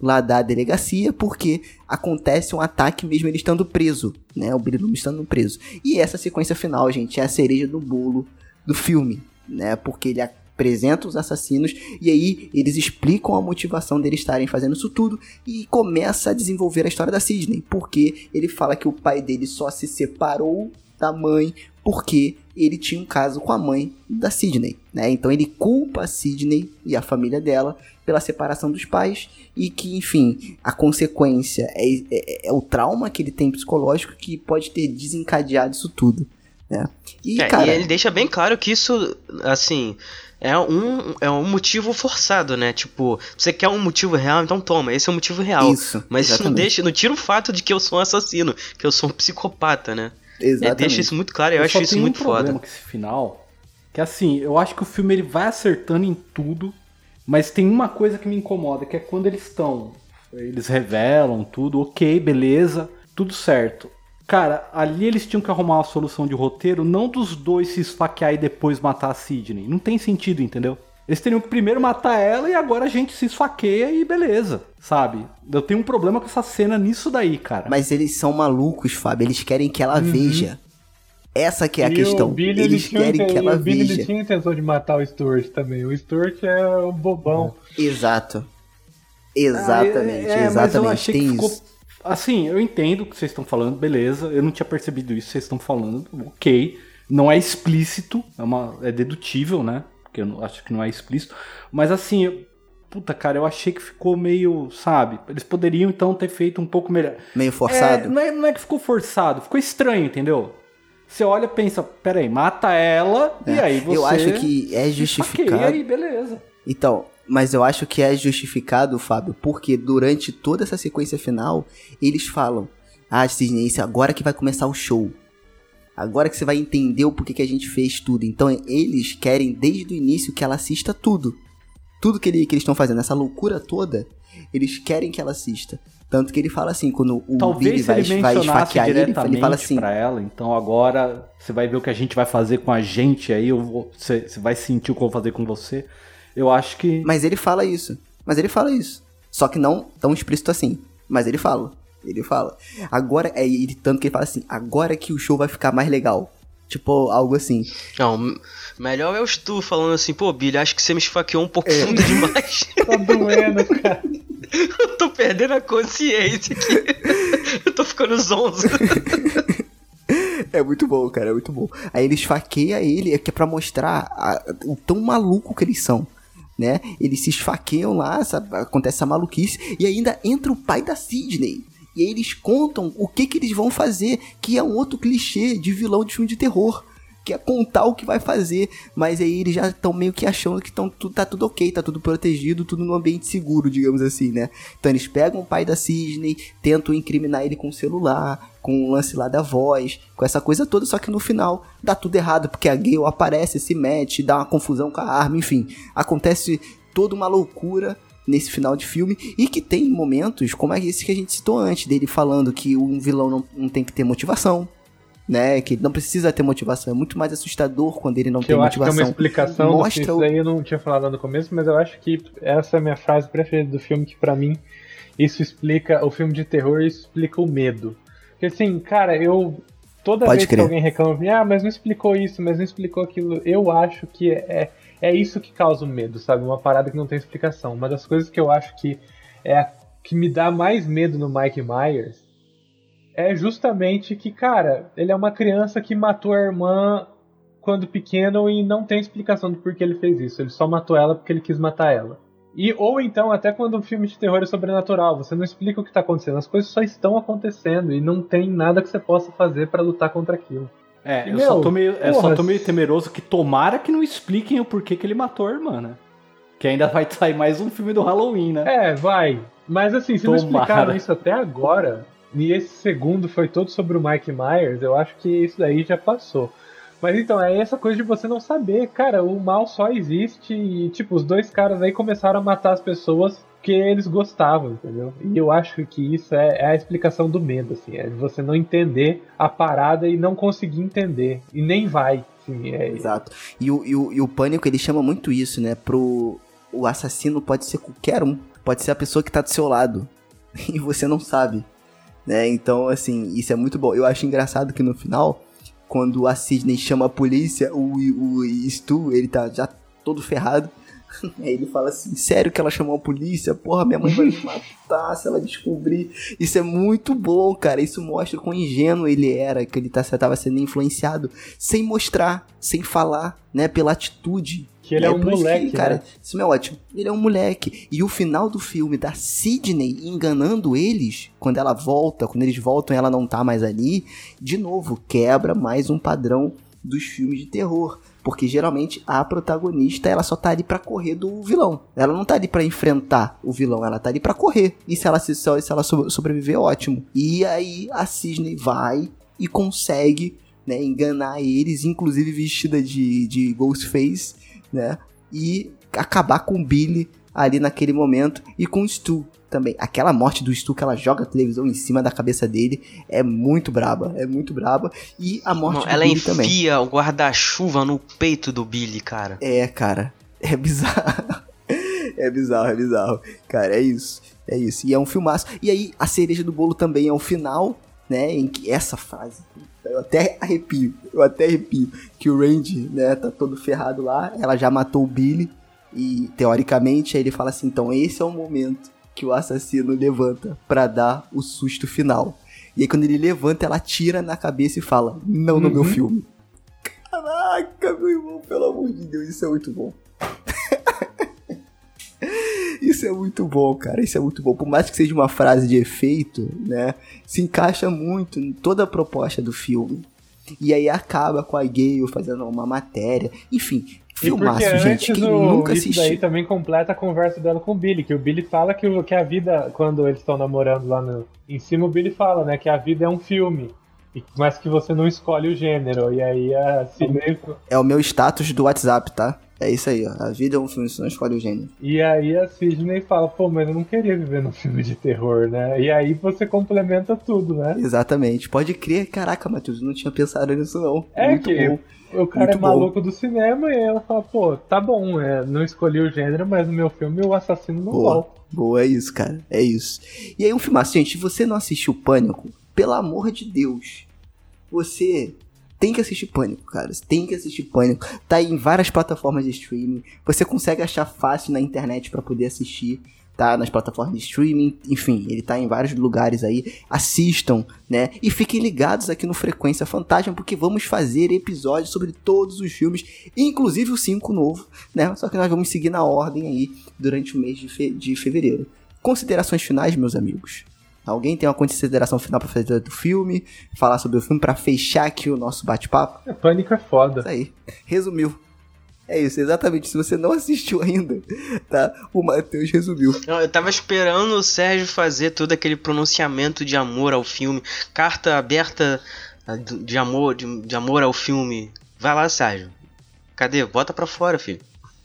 lá da delegacia, porque acontece um ataque mesmo ele estando preso, né? O Billy Loomis estando preso. E essa sequência final, gente, é a cereja do bolo do filme, né? Porque ele apresenta os assassinos e aí eles explicam a motivação deles estarem fazendo isso tudo e começa a desenvolver a história da Sidney, porque ele fala que o pai dele só se separou da mãe porque ele tinha um caso com a mãe da Sidney, né? Então ele culpa a Sidney e a família dela pela separação dos pais e que, enfim, a consequência é, é- é o trauma que ele tem psicológico que pode ter desencadeado isso tudo, né? E, É, cara, e ele deixa bem claro que isso, assim, é um, é um motivo forçado, né? Tipo, você quer um motivo real, então toma, esse é o motivo real. Isso, Mas isso não exatamente. deixa, não tira o fato de que eu sou um assassino, que eu sou um psicopata, né? É, Exatamente. deixa isso muito claro, eu, acho só isso tenho muito um problema foda. com esse final. Que assim, eu acho que o filme ele vai acertando em tudo, mas tem uma coisa que me incomoda, que é quando eles estão. Eles revelam tudo, ok, beleza, tudo certo. Cara, ali eles tinham que arrumar uma solução de roteiro, não dos dois se esfaquear e depois matar a Sidney. Não tem sentido, entendeu? Eles teriam que primeiro matar ela e agora a gente se esfaqueia e beleza, sabe? Eu tenho um problema com essa cena nisso daí, cara. Mas eles são malucos, Fábio. Eles querem que ela veja. Essa que é a E questão. O Billy, ele eles querem que ela o Billy veja. tinha intenção de matar o Stuart também. O Stuart é um bobão. Exato. Exatamente, Ah, é, é, Mas eu exatamente. achei Tem que ficou. isso. Assim, eu entendo o que vocês estão falando, beleza. Eu não tinha percebido isso que vocês estão falando, ok. Não é explícito, é, uma, é dedutível, né? Porque eu acho que não é explícito. Mas assim, eu- puta cara, eu achei que ficou meio, sabe? Eles poderiam então ter feito um pouco melhor. Meio forçado. É, não, é, não é que ficou forçado, ficou estranho, entendeu? Você olha e pensa, peraí, mata ela e É, aí você. eu acho que é justificado. E aí, beleza. Então, mas eu acho que é justificado, Fábio, porque durante toda essa sequência final, eles falam: Ah, Sidney, é agora que vai começar o show. Agora que você vai entender o porquê que a gente fez tudo. Então, eles querem desde o início que ela assista tudo. Tudo que, ele- que eles estão fazendo, essa loucura toda, eles querem que ela assista. Tanto que ele fala assim, quando o Billy Talvez se vai, ele vai esfaquear ele, ele fala assim: pra ela, então agora você vai ver o que a gente vai fazer com a gente, aí eu vou, você, você vai sentir o que eu vou fazer com você. Eu acho que. Mas ele fala isso. Mas ele fala isso. Só que não tão explícito assim. Mas ele fala. Ele fala. Agora, é ele tanto que ele fala assim: agora que o show vai ficar mais legal. Tipo, algo assim. Não, melhor é o Stu falando assim, pô, Billy, acho que você me esfaqueou um pouco É. fundo demais. Tá doendo, cara. Eu tô perdendo a consciência aqui. Eu tô ficando zonzo. É muito bom, cara, é muito bom. Aí ele esfaqueia ele, é que é pra mostrar a- o tão maluco que eles são. Né? Eles se esfaqueiam lá, sabe? acontece essa maluquice, e ainda entra o pai da Sidney. E aí eles contam o que, que eles vão fazer, que é um outro clichê de vilão de filme de terror. Que é contar o que vai fazer, mas aí eles já estão meio que achando que tão, tá tudo ok, tá tudo protegido, tudo num ambiente seguro, digamos assim, né? Então eles pegam o pai da Sidney, tentam incriminar ele com o celular, com o lance lá da voz, com essa coisa toda, só que no final dá tudo errado, porque a Gale aparece, se mete, dá uma confusão com a arma, enfim. Acontece toda uma loucura nesse final de filme e que tem momentos como é esse que a gente citou antes, dele falando que um vilão não, não tem que ter motivação. Né, que ele não precisa ter motivação, é muito mais assustador quando ele não Que tem eu acho que é motivação. uma explicação do Mostra isso o- daí eu não tinha falado lá no começo, mas eu acho que essa é a minha frase preferida do filme, que pra mim isso explica o filme de terror isso explica o medo. Porque assim, cara, eu toda Pode vez crer. que alguém reclama, ah, mas não explicou isso, mas não explicou aquilo, eu acho que é é isso que causa o medo, sabe? Uma parada que não tem explicação. Uma das coisas que eu acho que é a que me dá mais medo no Mike Myers é justamente que, cara, ele é uma criança que matou a irmã quando pequeno e não tem explicação do porquê ele fez isso. Ele só matou ela porque ele quis matar ela. E ou então, até quando um filme de terror é sobrenatural, você não explica o que tá acontecendo, as coisas só estão acontecendo e não tem nada que você possa fazer pra lutar contra aquilo. É, E, eu meu, só tô meio, só porra, tô meio temeroso que tomara que não expliquem o porquê que ele matou a irmã, né? Que ainda vai sair mais um filme do Halloween, né? É, vai. Mas assim, se não Tomara. explicaram isso até agora, e esse segundo foi todo sobre o Mike Myers, eu acho que isso daí já passou. Mas então, é essa coisa de você não saber, cara, o mal só existe e, tipo, os dois caras aí começaram a matar as pessoas que eles gostavam, entendeu? E eu acho que isso é, é a explicação do medo, assim, é você não entender a parada e não conseguir entender. E nem vai, assim, é Exato. E o, e, o, e o pânico, ele chama muito isso, né? Pro. O assassino pode ser qualquer um. Pode ser a pessoa que tá do seu lado. E você não sabe. Né? Então, assim, isso é muito bom. Eu acho engraçado que no final, quando a Sidney chama a polícia, o, o Stu, ele tá já todo ferrado. Aí ele fala assim, sério que ela chamou a polícia? Porra, minha mãe vai me matar se ela descobrir. Isso é muito bom, cara. Isso mostra quão ingênuo ele era, que ele tá, tava sendo influenciado sem mostrar, sem falar, né? Pela atitude. Que ele é um por isso moleque, cara, né? isso é ótimo. Ele é um moleque. E o final do filme da Sidney enganando eles, quando ela volta, quando eles voltam e ela não tá mais ali, de novo, quebra mais um padrão dos filmes de terror. Porque geralmente a protagonista ela só tá ali pra correr do vilão. Ela não tá ali pra enfrentar o vilão, ela tá ali pra correr. E se ela, se, se ela so- sobreviver, ótimo. E aí a Sidney vai e consegue né, enganar eles, inclusive vestida de, de Ghostface, né? E acabar com o Billy ali naquele momento e com o Stu também. Aquela morte do Stu que ela joga a televisão em cima da cabeça dele é muito braba, é muito braba. E a morte Não, do ela Billy também. enfia o guarda-chuva no peito do Billy, cara. É, cara. É bizarro. É bizarro, é bizarro. Cara, é isso. É isso. E é um filmaço. E aí, a cereja do bolo também é o final, né? Em que essa frase. Eu até arrepio. Eu até arrepio. Que o Randy, né, tá todo ferrado lá. Ela já matou o Billy. E, teoricamente, aí ele fala assim: então, esse é o momento que o assassino levanta pra dar o susto final. E aí, quando ele levanta, ela tira na cabeça e fala: não no meu Uhum. filme. Caraca, meu irmão, pelo amor de Deus, isso é muito bom. Isso é muito bom, cara. Isso é muito bom. Por mais que seja uma frase de efeito, né? Se encaixa muito em toda a proposta do filme. E aí acaba com a Gale fazendo uma matéria. Enfim, filmaço, porque gente. antes Quem o- nunca isso daí assistiu. também completa a conversa dela com o Billy, que o Billy fala que, o- que a vida, quando eles estão namorando lá no, em cima, o Billy fala, né, que a vida é um filme, e- mas que você não escolhe o gênero, e aí a Sidney, É o meu status do WhatsApp, tá? É isso aí, ó. A vida é um filme, você não escolhe o gênero. e aí a Sidney fala, pô, mas eu não queria viver num filme de terror, né, e aí você complementa tudo, né. Exatamente. Pode crer. Caraca, Matheus, eu não tinha pensado nisso, não. É muito que bom. o cara Muito é bom. maluco do cinema e ela fala, pô, tá bom, é, não escolhi o gênero, mas no meu filme o assassino não Boa. volta. Boa, é isso, cara. É isso. E aí, um filmaço. Gente, se você não assistiu Pânico, pelo amor de Deus, você tem que assistir Pânico, cara. Você tem que assistir Pânico. Tá em várias plataformas de streaming. Você consegue achar fácil na internet pra poder assistir. tá? Nas plataformas de streaming, enfim, ele tá em vários lugares aí. Assistam, né? E fiquem ligados aqui no Frequência Fantasma, porque vamos fazer episódios sobre todos os filmes, inclusive o 5 novo, né? Só que nós vamos seguir na ordem aí durante o mês de, fe de fevereiro. Considerações finais, meus amigos. Alguém tem uma consideração final pra fazer do filme? Falar sobre o filme pra fechar aqui o nosso bate-papo? É, Pânico é foda. Isso aí. Resumiu. É isso, exatamente. Se você não assistiu ainda, tá? O Matheus resumiu. Não, eu tava esperando o Sérgio fazer todo aquele pronunciamento de amor ao filme. Carta aberta ah, de amor, de, de amor ao filme. Vai lá, Sérgio. Cadê? Bota pra fora, filho.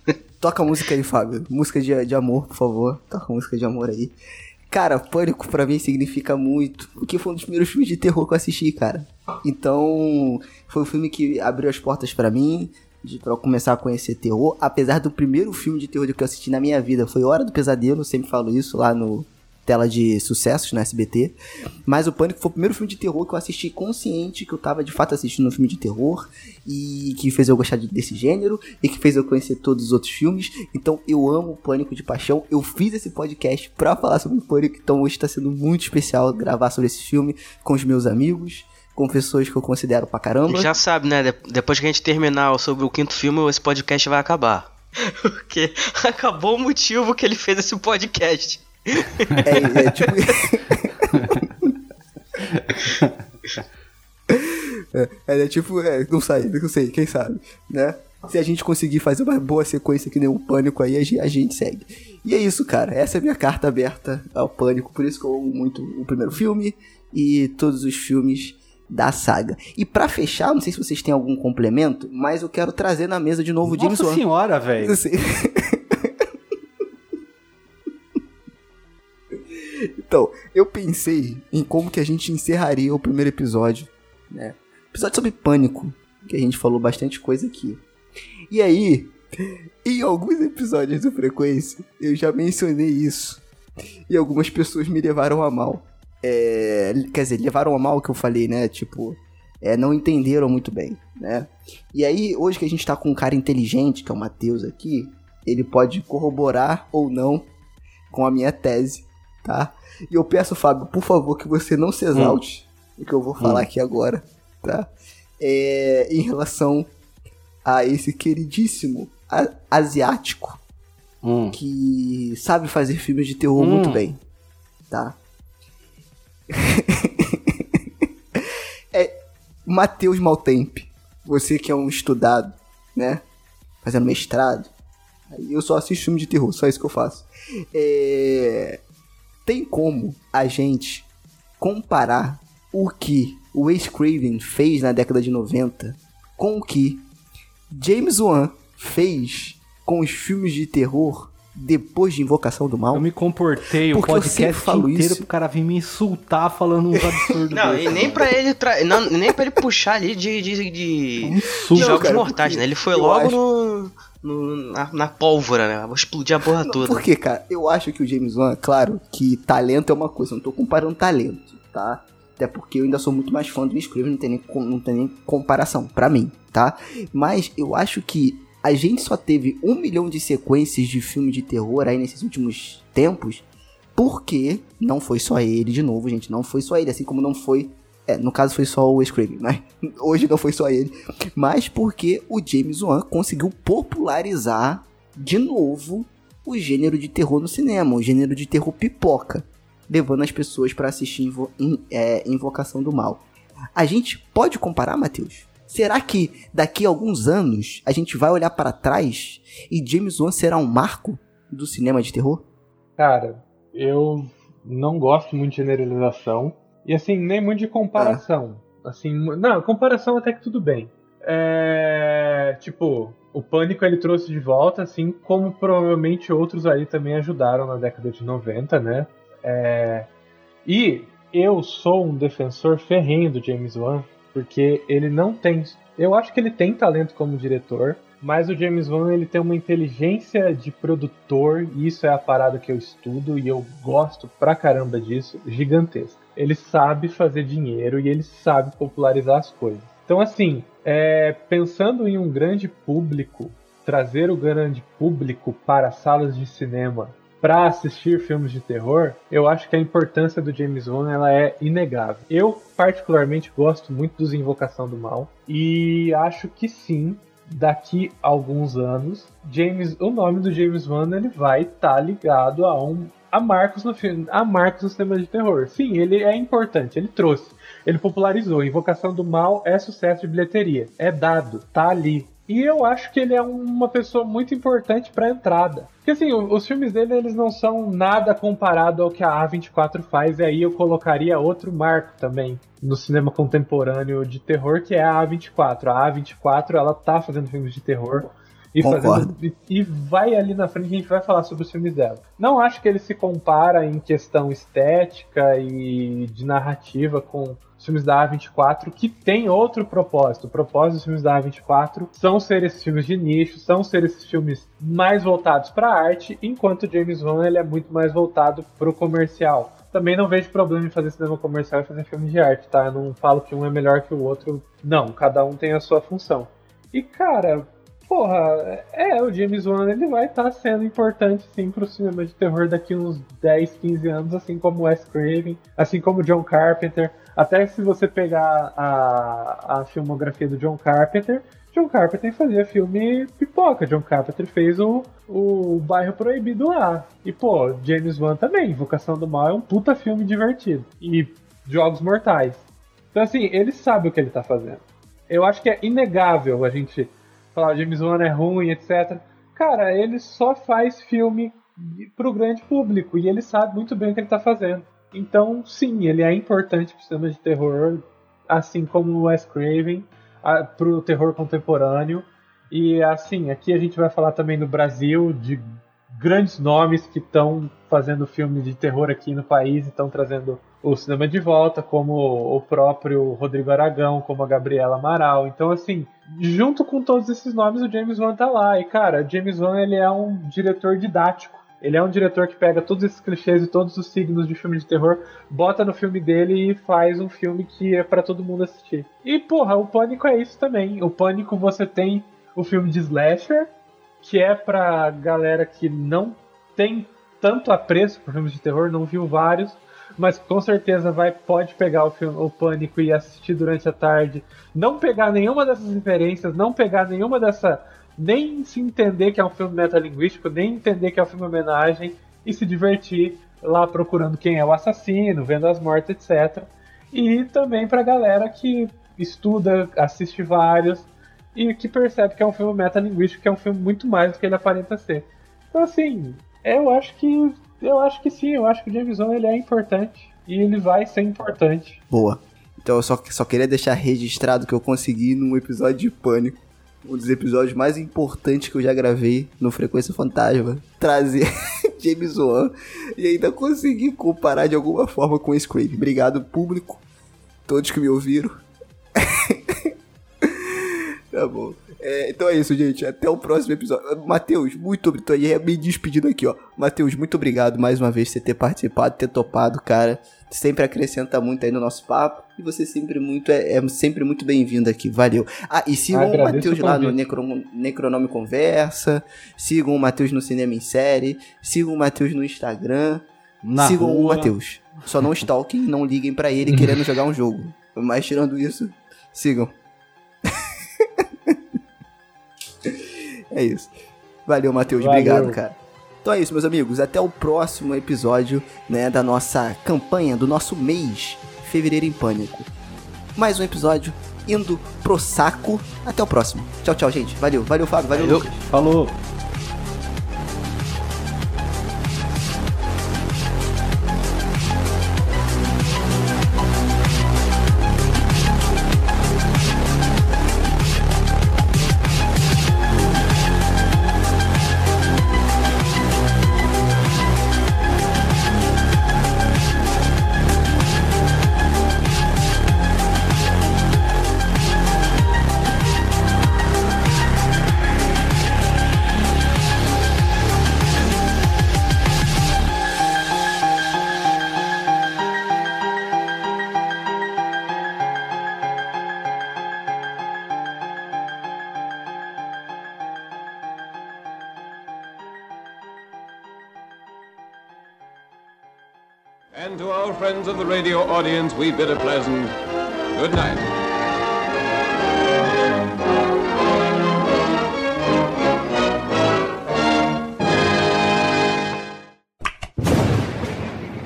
Toca a música aí, Fábio. Música de, de amor, por favor. Toca a música de amor aí. Cara, Pânico pra mim significa muito, porque foi um dos primeiros filmes de terror que eu assisti, cara. Então, foi um filme que abriu as portas pra mim, eu começar a conhecer terror. Apesar do primeiro filme de terror que eu assisti na minha vida foi Hora do Pesadelo, sempre falo isso lá no tela de sucessos no SBT. Mas o Pânico foi o primeiro filme de terror que eu assisti consciente que eu tava de fato assistindo um filme de terror e que fez eu gostar de- desse gênero e que fez eu conhecer todos os outros filmes. Então eu amo o Pânico de paixão. Eu fiz esse podcast pra falar sobre o Pânico, então hoje tá sendo muito especial gravar sobre esse filme com os meus amigos, com pessoas que eu considero pra caramba. Já sabe, né? de- Depois que a gente terminar sobre o quinto filme, esse podcast vai acabar. Porque acabou o motivo que ele fez esse podcast. É, é tipo. é, é tipo, é, não sei, não sei, quem sabe, né? Se a gente conseguir fazer uma boa sequência que nem o Pânico aí, a gen- a gente segue. E é isso, cara. Essa é a minha carta aberta ao Pânico. Por isso que eu amo muito o primeiro filme e todos os filmes da saga. E pra fechar, não sei se vocês têm algum complemento, mas eu quero trazer na mesa de novo o James Nossa Wan. senhora, velho. Então, eu pensei em como que a gente encerraria o primeiro episódio, né? Episódio sobre pânico, que a gente falou bastante coisa aqui. E aí, em alguns episódios do Frequência, eu já mencionei isso. E algumas pessoas me levaram a mal. É, quer dizer, levaram a mal o que eu falei, né? Tipo, é, não entenderam muito bem, né? E aí, hoje que a gente tá com um cara inteligente, que é o Matheus aqui, ele pode corroborar ou não com a minha tese, tá? E eu peço, Fábio, por favor, que você não se exalte o que eu vou falar Hum. aqui agora, tá? É, em relação a esse queridíssimo a- asiático Hum. que sabe fazer filmes de terror Hum. muito bem, tá? é Matheus Maltempe, você que é um estudado, né? Fazendo mestrado. Aí Eu só assisto filme de terror, só isso que eu faço. É, Tem como a gente comparar o que o Wes Craven fez na década de 90 com o que James Wan fez com os filmes de terror depois de Invocação do Mal? Eu me comportei o Porque eu sempre podcast falo inteiro isso. pro cara vir me insultar falando uns absurdos. Não, e nem pra ele tra... não, nem pra ele puxar ali de, de, de, de insulto. Não, jogos cara, mortais, né? Ele foi logo acho- no, no- na, na pólvora, né? Vou explodir a porra toda. Por quê, cara? Eu acho que o James Wan, claro, que talento é uma coisa, eu não tô comparando talento, tá? Até porque eu ainda sou muito mais fã do Wes Craven, não tem nem, não tem nem comparação, pra mim, tá? Mas eu acho que a gente só teve um milhão de sequências de filme de terror aí nesses últimos tempos, porque não foi só ele, de novo, gente, não foi só ele, assim como não foi... É, no caso foi só o Wes Craven, mas hoje não foi só ele. Mas porque o James Wan conseguiu popularizar de novo o gênero de terror no cinema, o gênero de terror pipoca, levando as pessoas pra assistir Invo- in- é, Invocação do Mal. A gente pode comparar, Matheus? Será que daqui a alguns anos a gente vai olhar para trás e James Wan será um marco do cinema de terror? Cara, eu não gosto muito de generalização. E assim, nem muito de comparação. Assim, não, comparação até que tudo bem. É. Tipo, o Pânico ele trouxe de volta, assim como provavelmente outros aí também ajudaram na década de 90, né? É, E eu sou um defensor ferrenho do James Wan, porque ele não tem. Eu acho que ele tem talento como diretor, mas o James Wan ele tem uma inteligência de produtor, e isso é a parada que eu estudo e eu gosto pra caramba disso, gigantesca. Ele sabe fazer dinheiro e ele sabe popularizar as coisas. Então, assim, é, pensando em um grande público, trazer o grande público para salas de cinema para assistir filmes de terror, eu acho que a importância do James Wan ela é inegável. Eu particularmente gosto muito dos Invocação do Mal e acho que sim, daqui a alguns anos, James, o nome do James Wan ele vai estar tá ligado a um a marcos no filme, a marcos no cinema de terror. Sim, ele é importante, ele trouxe, ele popularizou. Invocação do Mal é sucesso de bilheteria, é dado, tá ali. E eu acho que ele é uma pessoa muito importante para entrada. Porque assim, os filmes dele eles não são nada comparado ao que a A24 faz, e aí eu colocaria outro marco também no cinema contemporâneo de terror, que é a A24. A A24, ela tá fazendo filmes de terror e, fazendo, e, vai ali na frente a gente vai falar sobre os filmes dela. Não acho que ele se compara em questão estética e de narrativa com os filmes da A24, que tem outro propósito. O propósito dos filmes da A24 são ser esses filmes de nicho, são ser esses filmes mais voltados para a arte, enquanto James Wan ele é muito mais voltado para o comercial. Também não vejo problema em fazer cinema comercial e fazer filme de arte, tá? Eu não falo que um é melhor que o outro. Não, cada um tem a sua função. E cara, porra, é, o James Wan ele vai estar tá sendo importante sim pro cinema de terror daqui uns 10, 15 anos, assim como Wes Craven, assim como John Carpenter. Até se você pegar a, a filmografia do John Carpenter, John Carpenter fazia filme pipoca. John Carpenter fez o, o Bairro Proibido lá. E, pô, James Wan também. Invocação do Mal é um puta filme divertido. E Jogos Mortais. Então, assim, ele sabe o que ele tá fazendo. Eu acho que é inegável a gente falar James Wan é ruim, etc. Cara, ele só faz filme pro grande público e ele sabe muito bem o que ele tá fazendo. Então, sim, ele é importante pro cinema de terror, assim como o Wes Craven, a, pro terror contemporâneo. E assim, aqui a gente vai falar também no Brasil de grandes nomes que estão fazendo filme de terror aqui no país e estão trazendo o cinema de volta, como o próprio Rodrigo Aragão, como a Gabriela Amaral. Então, assim, junto com todos esses nomes, o James Wan tá lá. E, cara, James Wan, ele é um diretor didático. Ele é um diretor que pega todos esses clichês e todos os signos de filme de terror, bota no filme dele e faz um filme que é para todo mundo assistir. E, porra, o Pânico é isso também. O Pânico você tem o filme de slasher, que é pra galera que não tem tanto apreço por filmes de terror, não viu vários, mas com certeza vai pode pegar o filme o Pânico e assistir durante a tarde, não pegar nenhuma dessas referências, não pegar nenhuma dessa nem se entender que é um filme metalinguístico, nem entender que é um filme homenagem e se divertir lá procurando quem é o assassino, vendo as mortes, etc. E também pra galera que estuda, assiste vários e que percebe que é um filme metalinguístico, que é um filme muito mais do que ele aparenta ser. Então assim, eu acho que eu acho que sim, eu acho que o James Wan ele é importante e ele vai ser importante. Boa. Então eu só, só queria deixar registrado que eu consegui num episódio de Pânico, um dos episódios mais importantes que eu já gravei no Frequência Fantasma, trazer James Wan e ainda consegui comparar de alguma forma com o Scream. Obrigado, público, todos que me ouviram. Tá bom. É, então é isso, gente. Até o próximo episódio. Matheus, muito obrigado. Tô me despedindo aqui, ó. Matheus, muito obrigado mais uma vez por ter participado, ter topado, cara. Sempre acrescenta muito aí no nosso papo. E você sempre muito é, é sempre muito bem-vindo aqui. Valeu. Ah, e sigam o Matheus lá no Necro, Necronome Conversa. Sigam o Matheus no Cinema em Série. Sigam o Matheus no Instagram. Na sigam rua. o Matheus. Só não stalkem, não liguem para ele querendo jogar um jogo. Mas tirando isso, sigam. É isso. Valeu, Matheus. Obrigado, cara. Então é isso, meus amigos. Até o próximo episódio né, da nossa campanha, do nosso mês Fevereiro em Pânico. Mais um episódio indo pro saco. Até o próximo. Tchau, tchau, gente. Valeu, valeu, Fábio. Valeu, valeu. Lucas. Falou. Radio audience, we bid a pleasant good night.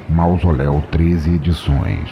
Mausoléu 13 edições.